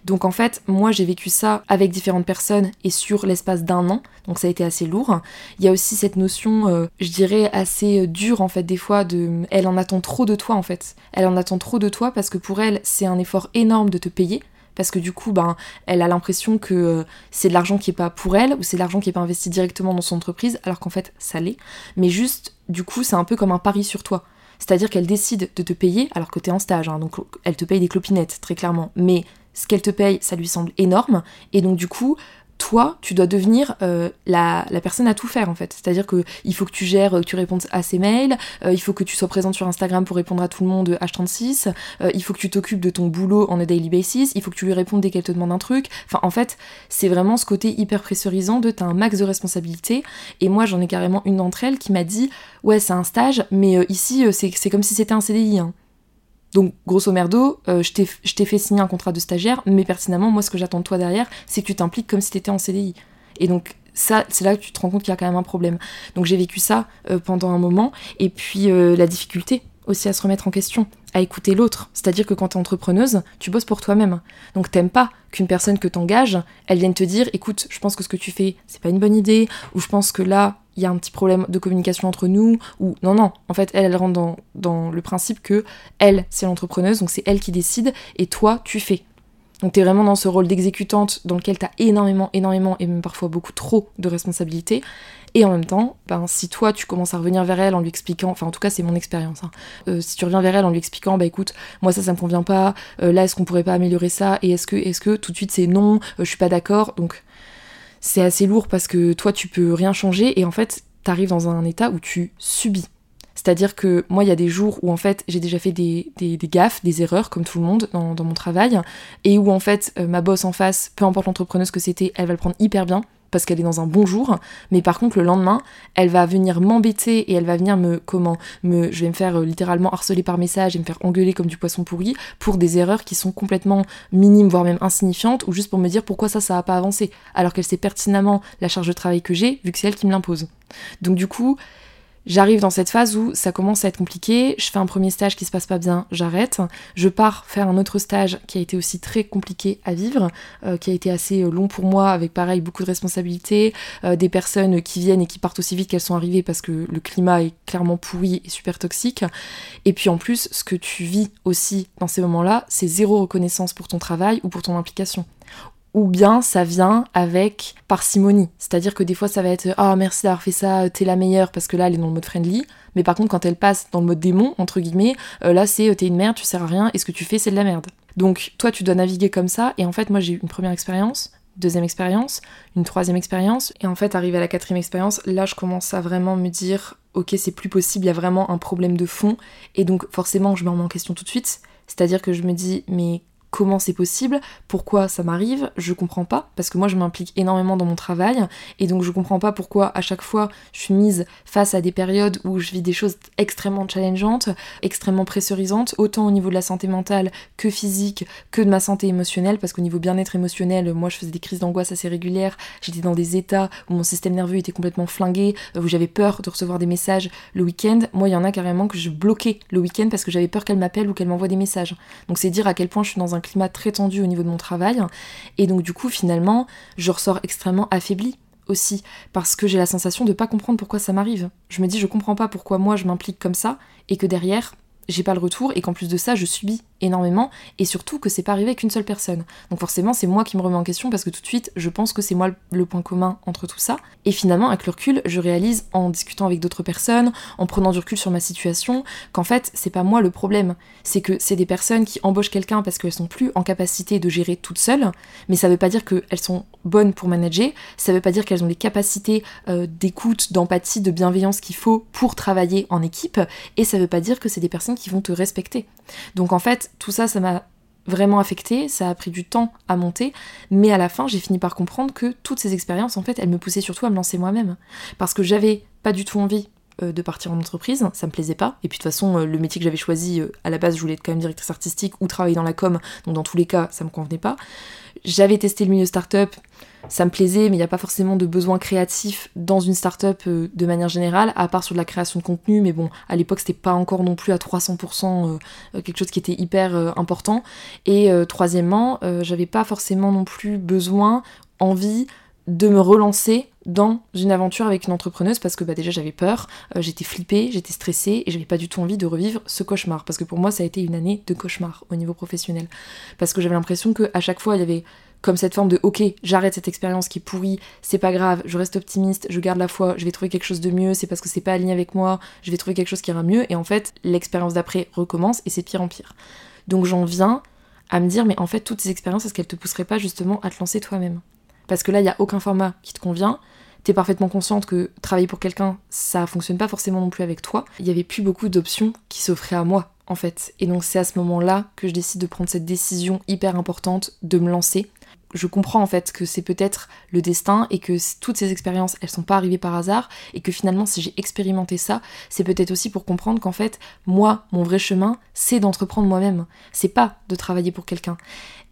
A: Donc en fait, moi j'ai vécu ça avec différentes personnes et sur l'espace d'un an, donc ça a été assez lourd. Il y a aussi cette notion, euh, je dirais, assez euh, dure en fait des fois de... Elle en attend trop de toi en fait. Elle en attend trop de toi parce que pour elle c'est un effort énorme de te payer parce que du coup, ben, elle a l'impression que euh, c'est de l'argent qui est pas pour elle, ou c'est de l'argent qui est pas investi directement dans son entreprise, alors qu'en fait, ça l'est. Mais juste, du coup, c'est un peu comme un pari sur toi. C'est-à-dire qu'elle décide de te payer alors que tu es en stage, hein, donc elle te paye des clopinettes, très clairement. Mais ce qu'elle te paye, ça lui semble énorme. Et donc du coup, toi, tu dois devenir euh, la, personne à tout faire en fait. C'est-à-dire qu'il faut que tu gères, que tu répondes à ses mails, euh, il faut que tu sois présente sur Instagram pour répondre à tout le monde H36, euh, il faut que tu t'occupes de ton boulot en a daily basis, il faut que tu lui répondes dès qu'elle te demande un truc. Enfin, en fait, c'est vraiment ce côté hyper pressurisant de t'as un max de responsabilités. Et moi, j'en ai carrément une d'entre elles qui m'a dit Ouais, c'est un stage, mais ici, c'est comme si c'était un CDI. Hein. Donc, grosso merdo, euh, je t'ai fait signer un contrat de stagiaire, mais pertinemment, moi, ce que j'attends de toi derrière, c'est que tu t'impliques comme si t'étais en CDI. Et donc, ça, c'est là que tu te rends compte qu'il y a quand même un problème. Donc, j'ai vécu ça euh, pendant un moment, et puis euh, la difficulté aussi à se remettre en question, à écouter l'autre. C'est-à-dire que quand t'es entrepreneuse, tu bosses pour toi-même. Donc, t'aimes pas qu'une personne que t'engages, elle vienne te dire, écoute, je pense que ce que tu fais, c'est pas une bonne idée, ou je pense que là, il y a un petit problème de communication entre nous, ou non, non, en fait, elle, elle rentre dans, le principe que elle, c'est l'entrepreneuse, donc c'est elle qui décide, et toi, tu fais. Donc t'es vraiment dans ce rôle d'exécutante dans lequel t'as énormément, énormément, et même parfois beaucoup trop de responsabilités. Et en même temps, ben, si toi tu commences à revenir vers elle en lui expliquant, enfin en tout cas c'est mon expérience, hein, euh, si tu reviens vers elle en lui expliquant, bah écoute, moi ça ça me convient pas, euh, là est-ce qu'on pourrait pas améliorer ça, et est-ce que, est-ce que tout de suite c'est non, euh, je suis pas d'accord, donc c'est assez lourd parce que toi tu peux rien changer et en fait t'arrives dans un état où tu subis. C'est-à-dire que moi, il y a des jours où en fait j'ai déjà fait des, des, gaffes, des erreurs, comme tout le monde, dans, mon travail, et où en fait euh, ma boss en face, peu importe l'entrepreneuse que c'était, elle va le prendre hyper bien, parce qu'elle est dans un bon jour, mais par contre le lendemain, elle va venir m'embêter et elle va venir me comment me je vais me faire euh, littéralement harceler par message et me faire engueuler comme du poisson pourri pour des erreurs qui sont complètement minimes voire même insignifiantes ou juste pour me dire pourquoi ça ça a pas avancé alors qu'elle sait pertinemment la charge de travail que j'ai vu que c'est elle qui me l'impose. Donc du coup, J'arrive dans cette phase où ça commence à être compliqué, je fais un premier stage qui se passe pas bien, j'arrête, je pars faire un autre stage qui a été aussi très compliqué à vivre, euh, qui a été assez euh, long pour moi, avec pareil beaucoup de responsabilités, euh, des personnes qui viennent et qui partent aussi vite qu'elles sont arrivées parce que le climat est clairement pourri et super toxique. Et puis en plus, ce que tu vis aussi dans ces moments-là, c'est zéro reconnaissance pour ton travail ou pour ton implication ou bien ça vient avec parcimonie. C'est-à-dire que des fois ça va être Ah merci d'avoir fait ça, t'es la meilleure parce que là elle est dans le mode friendly. Mais par contre quand elle passe dans le mode démon, entre guillemets, euh, là c'est t'es une merde, tu sers à rien et ce que tu fais c'est de la merde. Donc toi tu dois naviguer comme ça et en fait moi j'ai eu une première expérience, deuxième expérience, une troisième expérience et en fait arrivé à la quatrième expérience, là je commence à vraiment me dire ok c'est plus possible, il y a vraiment un problème de fond et donc forcément je me remets en question tout de suite. C'est-à-dire que je me dis mais comment c'est possible, pourquoi ça m'arrive, je comprends pas, parce que moi je m'implique énormément dans mon travail, et donc je comprends pas pourquoi à chaque fois je suis mise face à des périodes où je vis des choses extrêmement challengeantes, extrêmement pressurisantes, autant au niveau de la santé mentale que physique, que de ma santé émotionnelle, parce qu'au niveau bien-être émotionnel, moi je faisais des crises d'angoisse assez régulières, j'étais dans des états où mon système nerveux était complètement flingué, où j'avais peur de recevoir des messages le week-end, moi il y en a carrément que je bloquais le week-end parce que j'avais peur qu'elle m'appelle ou qu'elle m'envoie des messages. Donc c'est dire à quel point je suis dans un climat très tendu au niveau de mon travail. Et donc du coup, finalement, je ressors extrêmement affaiblie aussi parce que j'ai la sensation de pas comprendre pourquoi ça m'arrive. Je me dis je comprends pas pourquoi moi je m'implique comme ça et que derrière j'ai pas le retour et qu'en plus de ça je subis énormément et surtout que c'est pas arrivé qu'une seule personne. Donc forcément, c'est moi qui me remets en question parce que tout de suite, je pense que c'est moi le point commun entre tout ça. Et finalement, avec le recul, je réalise en discutant avec d'autres personnes, en prenant du recul sur ma situation, qu'en fait, c'est pas moi le problème. C'est que c'est des personnes qui embauchent quelqu'un parce qu'elles sont plus en capacité de gérer toutes seules, mais ça veut pas dire qu'elles sont bonnes pour manager, ça veut pas dire qu'elles ont les capacités euh, d'écoute, d'empathie, de bienveillance qu'il faut pour travailler en équipe, et ça veut pas dire que c'est des personnes qui vont te respecter. Donc en fait, tout ça, ça m'a vraiment affecté, ça a pris du temps à monter, mais à la fin j'ai fini par comprendre que toutes ces expériences en fait elles me poussaient surtout à me lancer moi-même. Parce que j'avais pas du tout envie euh, de partir en entreprise, ça me plaisait pas. Et puis de toute façon, euh, le métier que j'avais choisi, euh, à la base, je voulais être quand même directrice artistique ou travailler dans la com, donc dans tous les cas, ça me convenait pas. J'avais testé le milieu startup, ça me plaisait, mais il n'y a pas forcément de besoin créatif dans une startup up de manière générale, à part sur de la création de contenu, mais bon, à l'époque, c'était pas encore non plus à 300% quelque chose qui était hyper important. Et troisièmement, j'avais pas forcément non plus besoin, envie de me relancer dans une aventure avec une entrepreneuse parce que bah déjà j'avais peur, euh, j'étais flippée, j'étais stressée et j'avais pas du tout envie de revivre ce cauchemar parce que pour moi ça a été une année de cauchemar au niveau professionnel parce que j'avais l'impression que à chaque fois il y avait comme cette forme de ok j'arrête cette expérience qui est pourrie, c'est pas grave, je reste optimiste, je garde la foi, je vais trouver quelque chose de mieux, c'est parce que c'est pas aligné avec moi, je vais trouver quelque chose qui ira mieux et en fait l'expérience d'après recommence et c'est pire en pire. Donc j'en viens à me dire mais en fait toutes ces expériences est-ce qu'elles te pousseraient pas justement à te lancer toi-même? Parce que là, il n'y a aucun format qui te convient. T'es parfaitement consciente que travailler pour quelqu'un, ça fonctionne pas forcément non plus avec toi. Il y avait plus beaucoup d'options qui s'offraient à moi, en fait. Et donc c'est à ce moment-là que je décide de prendre cette décision hyper importante de me lancer. Je comprends en fait que c'est peut-être le destin et que toutes ces expériences, elles sont pas arrivées par hasard et que finalement si j'ai expérimenté ça, c'est peut-être aussi pour comprendre qu'en fait, moi, mon vrai chemin, c'est d'entreprendre moi-même. C'est pas de travailler pour quelqu'un.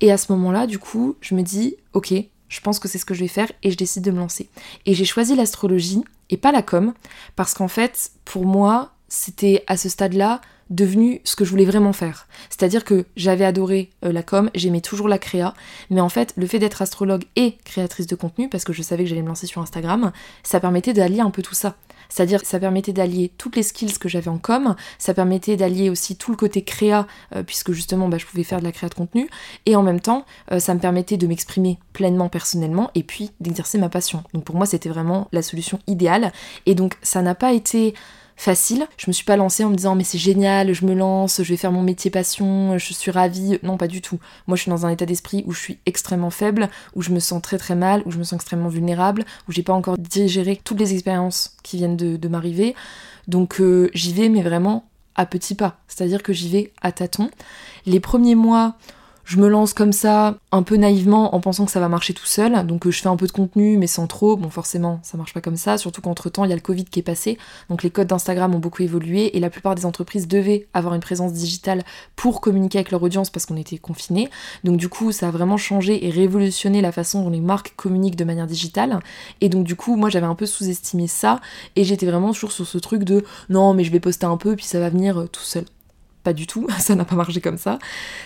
A: Et à ce moment-là, du coup, je me dis, ok, je pense que c'est ce que je vais faire et je décide de me lancer. Et j'ai choisi l'astrologie et pas la com parce qu'en fait, pour moi, c'était à ce stade-là devenu ce que je voulais vraiment faire. C'est-à-dire que j'avais adoré euh, la com, j'aimais toujours la créa, mais en fait, le fait d'être astrologue et créatrice de contenu, parce que je savais que j'allais me lancer sur Instagram, ça permettait d'allier un peu tout ça. C'est-à-dire ça permettait d'allier toutes les skills que j'avais en com, ça permettait d'allier aussi tout le côté créa, euh, puisque justement bah, je pouvais faire de la créa de contenu, et en même temps euh, ça me permettait de m'exprimer pleinement personnellement et puis d'exercer ma passion. Donc pour moi c'était vraiment la solution idéale, et donc ça n'a pas été facile. Je me suis pas lancée en me disant mais c'est génial, je me lance, je vais faire mon métier passion, je suis ravie. Non, pas du tout. Moi, je suis dans un état d'esprit où je suis extrêmement faible, où je me sens très très mal, où je me sens extrêmement vulnérable, où j'ai pas encore digéré toutes les expériences qui viennent de, m'arriver. Donc euh, j'y vais, mais vraiment à petits pas. C'est-à-dire que j'y vais à tâtons. Les premiers mois, je me lance comme ça, un peu naïvement, en pensant que ça va marcher tout seul. Donc euh, je fais un peu de contenu, mais sans trop. Bon, forcément, ça marche pas comme ça. Surtout qu'entre temps, il y a le Covid qui est passé. Donc les codes d'Instagram ont beaucoup évolué et la plupart des entreprises devaient avoir une présence digitale pour communiquer avec leur audience parce qu'on était confinés. Donc du coup, ça a vraiment changé et révolutionné la façon dont les marques communiquent de manière digitale. Et donc du coup, moi j'avais un peu sous-estimé ça et j'étais vraiment toujours sur ce truc de non, mais je vais poster un peu puis ça va venir euh, tout seul pas du tout, ça n'a pas marché comme ça.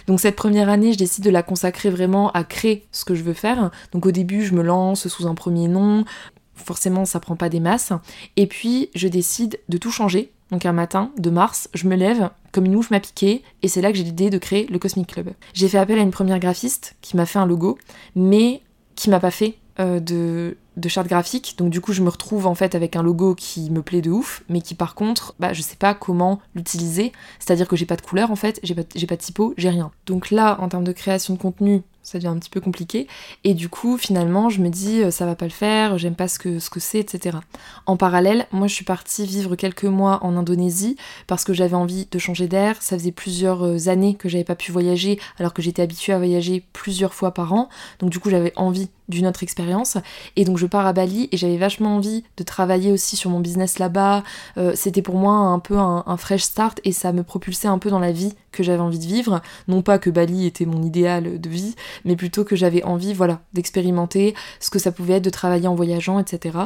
A: Donc cette première année, je décide de la consacrer vraiment à créer ce que je veux faire. Donc au début, je me lance sous un premier nom, forcément ça prend pas des masses. Et puis je décide de tout changer. Donc un matin de mars, je me lève, comme une ouf m'a piqué, et c'est là que j'ai l'idée de créer le Cosmic Club. J'ai fait appel à une première graphiste qui m'a fait un logo, mais qui m'a pas fait euh, de de charte graphique, donc du coup je me retrouve en fait avec un logo qui me plaît de ouf, mais qui par contre, bah je sais pas comment l'utiliser, c'est-à-dire que j'ai pas de couleur en fait, j'ai pas, pas de typo, j'ai rien. Donc là, en termes de création de contenu, ça devient un petit peu compliqué. Et du coup, finalement, je me dis, euh, ça va pas le faire, j'aime pas ce que ce que c'est, etc. En parallèle, moi, je suis partie vivre quelques mois en Indonésie parce que j'avais envie de changer d'air. Ça faisait plusieurs euh, années que j'avais pas pu voyager, alors que j'étais habituée à voyager plusieurs fois par an. Donc du coup, j'avais envie d'une autre expérience. Et donc je pars à Bali et j'avais vachement envie de travailler aussi sur mon business là-bas. Euh, c'était pour moi un peu un, un, fresh start et ça me propulsait un peu dans la vie que j'avais envie de vivre. Non pas que Bali était mon idéal de vie, mais plutôt que j'avais envie, voilà, d'expérimenter ce que ça pouvait être de travailler en voyageant, etc.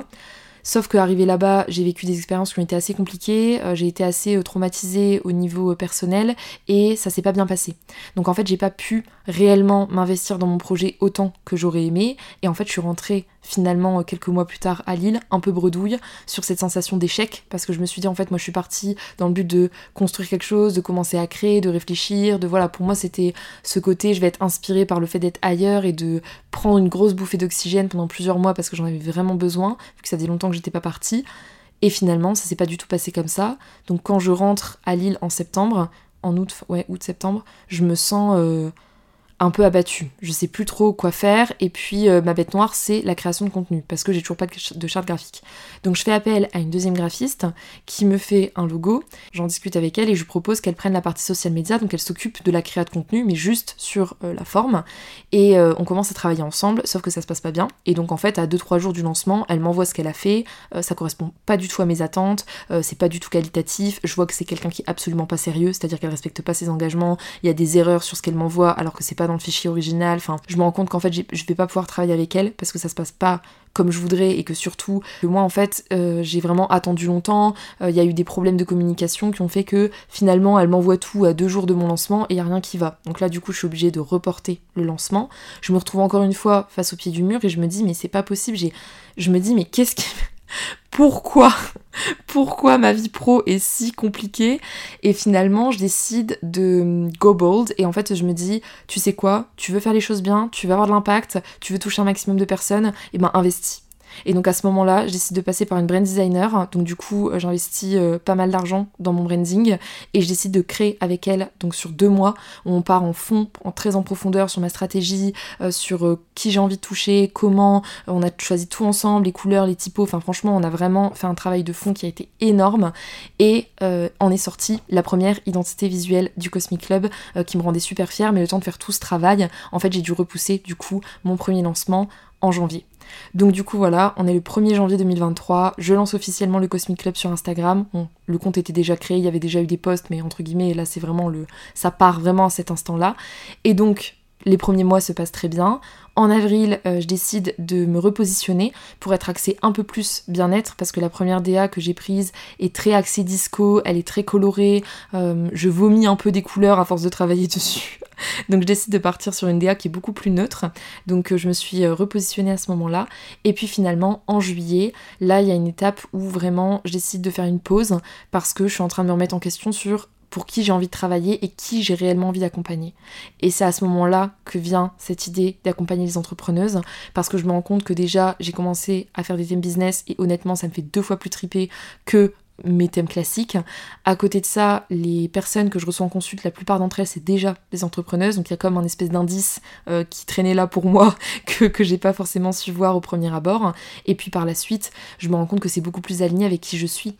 A: Sauf qu'arrivé là-bas, j'ai vécu des expériences qui ont été assez compliquées, euh, j'ai été assez euh, traumatisée au niveau euh, personnel et ça s'est pas bien passé. Donc en fait, j'ai pas pu réellement m'investir dans mon projet autant que j'aurais aimé et en fait, je suis rentrée finalement quelques mois plus tard à Lille, un peu bredouille sur cette sensation d'échec parce que je me suis dit en fait moi je suis partie dans le but de construire quelque chose, de commencer à créer, de réfléchir, de voilà pour moi c'était ce côté je vais être inspirée par le fait d'être ailleurs et de prendre une grosse bouffée d'oxygène pendant plusieurs mois parce que j'en avais vraiment besoin vu que ça faisait longtemps que j'étais pas partie. Et finalement ça s'est pas du tout passé comme ça. Donc quand je rentre à Lille en septembre en août ouais août septembre je me sens euh, un peu abattu. Je sais plus trop quoi faire. Et puis euh, ma bête noire, c'est la création de contenu, parce que j'ai toujours pas de charte graphique. Donc je fais appel à une deuxième graphiste qui me fait un logo. J'en discute avec elle et je propose qu'elle prenne la partie social media, donc elle s'occupe de la création de contenu, mais juste sur euh, la forme. Et euh, on commence à travailler ensemble, sauf que ça se passe pas bien. Et donc en fait, à 2-3 jours du lancement, elle m'envoie ce qu'elle a fait. ça correspond pas du tout à mes attentes. c'est pas du tout qualitatif. Je vois que c'est quelqu'un qui est absolument pas sérieux, c'est-à-dire qu'elle respecte pas ses engagements. Il y a des erreurs sur ce qu'elle m'envoie alors que c'est pas dans le fichier original. Enfin, je me rends compte qu'en fait, je vais pas pouvoir travailler avec elle parce que ça se passe pas comme je voudrais et que surtout, que moi en fait, euh, j'ai vraiment attendu longtemps. Euh, il y a eu des problèmes de communication qui ont fait que finalement, elle m'envoie tout à deux jours de mon lancement et il a rien qui va. Donc là, du coup, je suis obligée de reporter le lancement. Je me retrouve encore une fois face au pied du mur et je me dis, mais c'est pas possible. J'ai, je me dis, mais qu'est-ce qui pourquoi? Pourquoi ma vie pro est si compliquée? Et finalement je décide de go bold. Et en fait je me dis tu sais quoi? Tu veux faire les choses bien tu veux avoir de l'impact tu veux toucher un maximum de personnes et ben investis et donc à ce moment-là, je décide de passer par une brand designer. Donc du coup, euh, j'investis euh, pas mal d'argent dans mon branding et je décide de créer avec elle. Donc sur deux mois, on part en fond, en très en profondeur sur ma stratégie, euh, sur qui j'ai envie de toucher, comment. on a choisi tout ensemble, les couleurs, les typos. Enfin franchement, on a vraiment fait un travail de fond qui a été énorme. Et en est sortie la première identité visuelle du Cosmic Club qui me rendait super fière. Mais le temps de faire tout ce travail, en fait, j'ai dû repousser du coup mon premier lancement janvier. Donc du coup voilà, on est le 1er janvier 2023, je lance officiellement le Cosmic Club sur Instagram. le compte était déjà créé, il y avait déjà eu des posts, mais entre guillemets là c'est vraiment le. ça part vraiment à cet instant-là. Et donc les premiers mois se passent très bien. En avril, euh, je décide de me repositionner pour être axée un peu plus bien-être parce que la première DA que j'ai prise est très axée disco, elle est très colorée, euh, je vomis un peu des couleurs à force de travailler dessus. Donc je décide de partir sur une DA qui est beaucoup plus neutre. Donc euh, je me suis repositionnée à ce moment-là. Et puis finalement, en juillet, là, il y a une étape où vraiment je décide de faire une pause parce que je suis en train de me remettre en question sur pour qui j'ai envie de travailler et qui j'ai réellement envie d'accompagner. Et c'est à ce moment-là que vient cette idée d'accompagner les entrepreneuses, parce que je me rends compte que déjà j'ai commencé à faire des thèmes business et honnêtement ça me fait deux fois plus triper que mes thèmes classiques. À côté de ça, les personnes que je reçois en consulte, la plupart d'entre elles, c'est déjà des entrepreneuses, donc il y a comme un espèce d'indice euh, qui traînait là pour moi que, que j'ai pas forcément su voir au premier abord. Et puis par la suite, je me rends compte que c'est beaucoup plus aligné avec qui je suis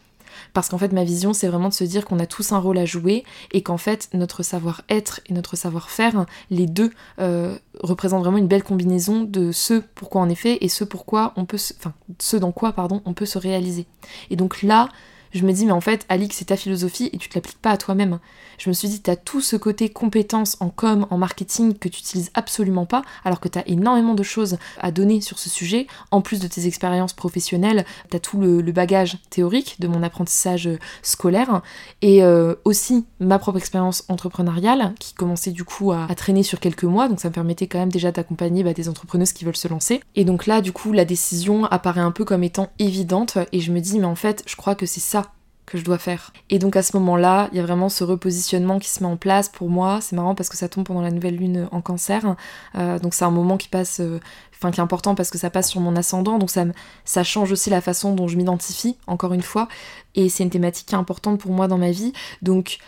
A: parce qu'en fait, ma vision, c'est vraiment de se dire qu'on a tous un rôle à jouer et qu'en fait, notre savoir-être et notre savoir-faire, les deux, euh, représentent vraiment une belle combinaison de ce pourquoi on est fait et ce pourquoi on peut, enfin, ce dans quoi, pardon, on peut se réaliser. Et donc là, je me dis, mais en fait, Alix, c'est ta philosophie et tu te l'appliques pas à toi-même. Je me suis dit, tu as tout ce côté compétence en com, en marketing que tu utilises absolument pas, alors que tu as énormément de choses à donner sur ce sujet. En plus de tes expériences professionnelles, tu as tout le, bagage théorique de mon apprentissage scolaire et euh, aussi ma propre expérience entrepreneuriale qui commençait du coup à, traîner sur quelques mois, donc ça me permettait quand même déjà d'accompagner bah, des entrepreneuses qui veulent se lancer. Et donc là, du coup, la décision apparaît un peu comme étant évidente et je me dis, mais en fait, je crois que c'est ça que je dois faire. Et donc à ce moment-là, il y a vraiment ce repositionnement qui se met en place pour moi. C'est marrant parce que ça tombe pendant la nouvelle lune en cancer. Euh, donc c'est un moment qui passe, euh, enfin qui est important parce que ça passe sur mon ascendant. Donc ça, ça change aussi la façon dont je m'identifie, encore une fois. Et c'est une thématique qui est importante pour moi dans ma vie. Donc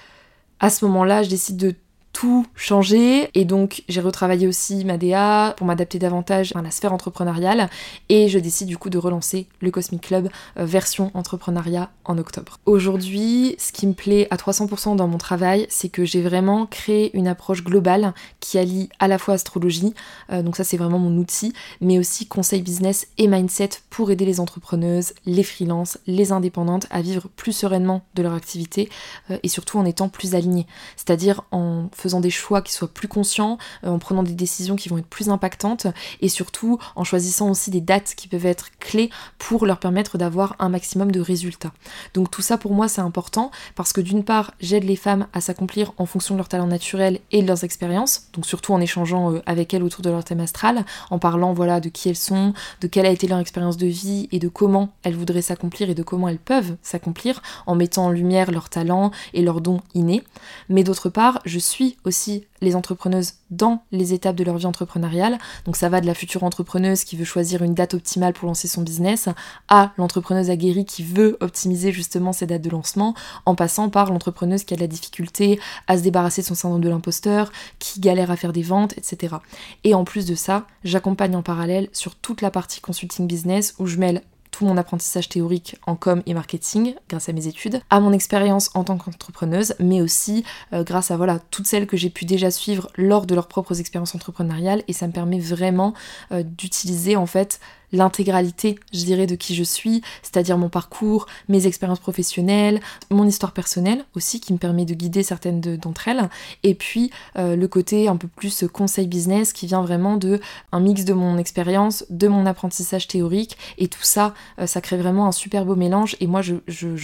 A: à ce moment-là, je décide de tout changé et donc j'ai retravaillé aussi ma DA pour m'adapter davantage à la sphère entrepreneuriale et je décide du coup de relancer le Cosmic Club euh, version entrepreneuriat en octobre. Aujourd'hui, ce qui me plaît à 300% dans mon travail, c'est que j'ai vraiment créé une approche globale qui allie à la fois astrologie, euh, donc ça c'est vraiment mon outil, mais aussi conseil business et mindset pour aider les entrepreneuses, les freelances, les indépendantes à vivre plus sereinement de leur activité euh, et surtout en étant plus alignées. C'est-à-dire en faisant des choix qui soient plus conscients, euh, en prenant des décisions qui vont être plus impactantes et surtout en choisissant aussi des dates qui peuvent être clés pour leur permettre d'avoir un maximum de résultats. Donc tout ça pour moi c'est important parce que d'une part j'aide les femmes à s'accomplir en fonction de leur talent naturel et de leurs expériences, donc surtout en échangeant euh, avec elles autour de leur thème astral, en parlant voilà de qui elles sont, de quelle a été leur expérience de vie et de comment elles voudraient s'accomplir et de comment elles peuvent s'accomplir en mettant en lumière leurs talents et leurs dons innés. Mais d'autre part, je suis aussi les entrepreneuses dans les étapes de leur vie entrepreneuriale. Donc ça va de la future entrepreneuse qui veut choisir une date optimale pour lancer son business à l'entrepreneuse aguerrie qui veut optimiser justement ses dates de lancement en passant par l'entrepreneuse qui a de la difficulté à se débarrasser de son syndrome de l'imposteur, qui galère à faire des ventes, etc. Et en plus de ça, j'accompagne en parallèle sur toute la partie consulting business où je mêle mon apprentissage théorique en com et marketing grâce à mes études, à mon expérience en tant qu'entrepreneuse, mais aussi euh, grâce à voilà toutes celles que j'ai pu déjà suivre lors de leurs propres expériences entrepreneuriales. Et ça me permet vraiment euh, d'utiliser en fait l'intégralité, je dirais, de qui je suis, c'est-à-dire mon parcours, mes expériences professionnelles, mon histoire personnelle aussi, qui me permet de guider certaines d'entre elles, et puis euh, le côté un peu plus conseil business qui vient vraiment de un mix de mon expérience, de mon apprentissage théorique, et tout ça, euh, ça crée vraiment un super beau mélange, et moi je,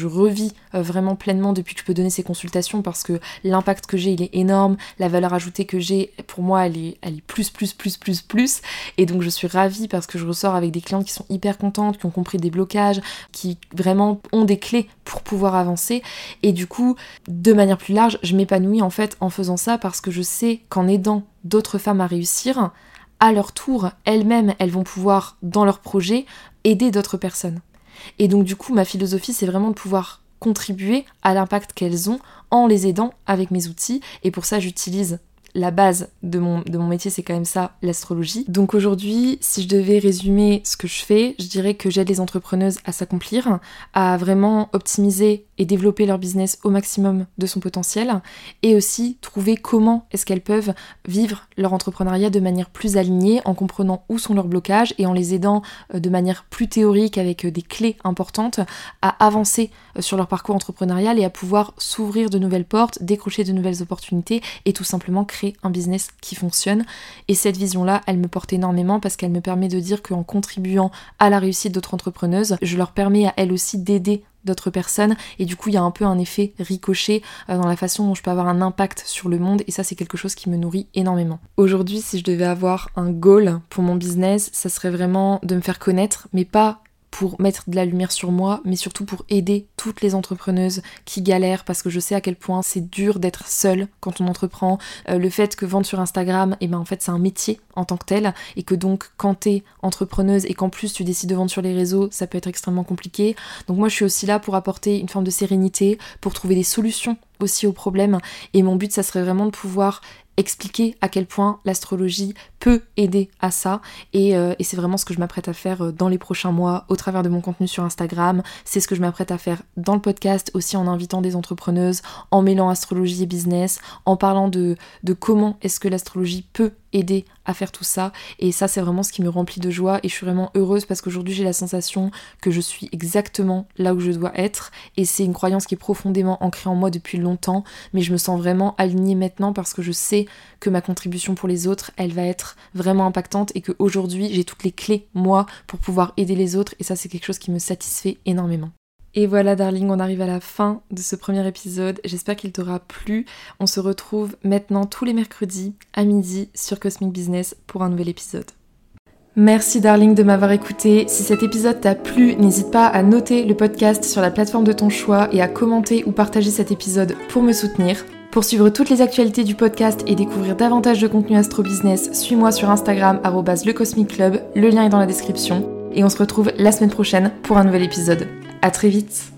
A: revis euh, vraiment pleinement depuis que je peux donner ces consultations, parce que l'impact que j'ai, il est énorme, la valeur ajoutée que j'ai, pour moi, elle est, elle est plus, plus, plus, plus, plus, et donc je suis ravie parce que je ressors avec des clientes qui sont hyper contentes, qui ont compris des blocages, qui vraiment ont des clés pour pouvoir avancer. Et du coup, de manière plus large, je m'épanouis en fait en faisant ça parce que je sais qu'en aidant d'autres femmes à réussir, à leur tour, elles-mêmes, elles vont pouvoir, dans leur projet, aider d'autres personnes. Et donc du coup, ma philosophie, c'est vraiment de pouvoir contribuer à l'impact qu'elles ont en les aidant avec mes outils. Et pour ça, j'utilise la base de mon, de mon métier, c'est quand même ça, l'astrologie. Donc aujourd'hui, si je devais résumer ce que je fais, je dirais que j'aide les entrepreneuses à s'accomplir, à vraiment optimiser et développer leur business au maximum de son potentiel, et aussi trouver comment est-ce qu'elles peuvent vivre leur entrepreneuriat de manière plus alignée, en comprenant où sont leurs blocages et en les aidant euh, de manière plus théorique avec euh, des clés importantes à avancer euh, sur leur parcours entrepreneurial et à pouvoir s'ouvrir de nouvelles portes, décrocher de nouvelles opportunités et tout simplement créer un business qui fonctionne. Et cette vision-là, elle me porte énormément parce qu'elle me permet de dire qu'en contribuant à la réussite d'autres entrepreneuses, je leur permets à elles aussi d'aider d'autres personnes et du coup il y a un peu un effet ricochet euh, dans la façon dont je peux avoir un impact sur le monde et ça c'est quelque chose qui me nourrit énormément. Aujourd'hui si je devais avoir un goal pour mon business ça serait vraiment de me faire connaître mais pas pour mettre de la lumière sur moi, mais surtout pour aider toutes les entrepreneuses qui galèrent parce que je sais à quel point c'est dur d'être seule quand on entreprend. Euh, le fait que vendre sur Instagram, et eh ben en fait c'est un métier en tant que tel et que donc quand t'es entrepreneuse et qu'en plus tu décides de vendre sur les réseaux, ça peut être extrêmement compliqué. Donc moi je suis aussi là pour apporter une forme de sérénité, pour trouver des solutions aussi aux problèmes et mon but ça serait vraiment de pouvoir expliquer à quel point l'astrologie peut aider à ça. Euh, et, c'est vraiment ce que je m'apprête à faire euh, dans les prochains mois au travers de mon contenu sur Instagram. C'est ce que je m'apprête à faire dans le podcast aussi en invitant des entrepreneuses en mêlant astrologie et business en parlant de comment est-ce que l'astrologie peut aider à faire tout ça. Et ça, c'est vraiment ce qui me remplit de joie. Et je suis vraiment heureuse parce qu'aujourd'hui, j'ai la sensation que je suis exactement là où je dois être. Et c'est une croyance qui est profondément ancrée en moi depuis longtemps. Mais je me sens vraiment alignée maintenant parce que je sais que ma contribution pour les autres, elle va être vraiment impactante et qu'aujourd'hui, j'ai toutes les clés, moi, pour pouvoir aider les autres. Et ça, c'est quelque chose qui me satisfait énormément. Et voilà, darling, on arrive à la fin de ce premier épisode. J'espère qu'il t'aura plu. On se retrouve maintenant tous les mercredis à midi sur Cosmic Business pour un nouvel épisode. Merci darling de m'avoir écouté. Si cet épisode t'a plu, n'hésite pas à noter le podcast sur la plateforme de ton choix et à commenter ou partager cet épisode pour me soutenir. Pour suivre toutes les actualités du podcast et découvrir davantage de contenu astro business, suis-moi sur Instagram @lecosmicclub. Le lien est dans la description et on se retrouve la semaine prochaine pour un nouvel épisode. À très vite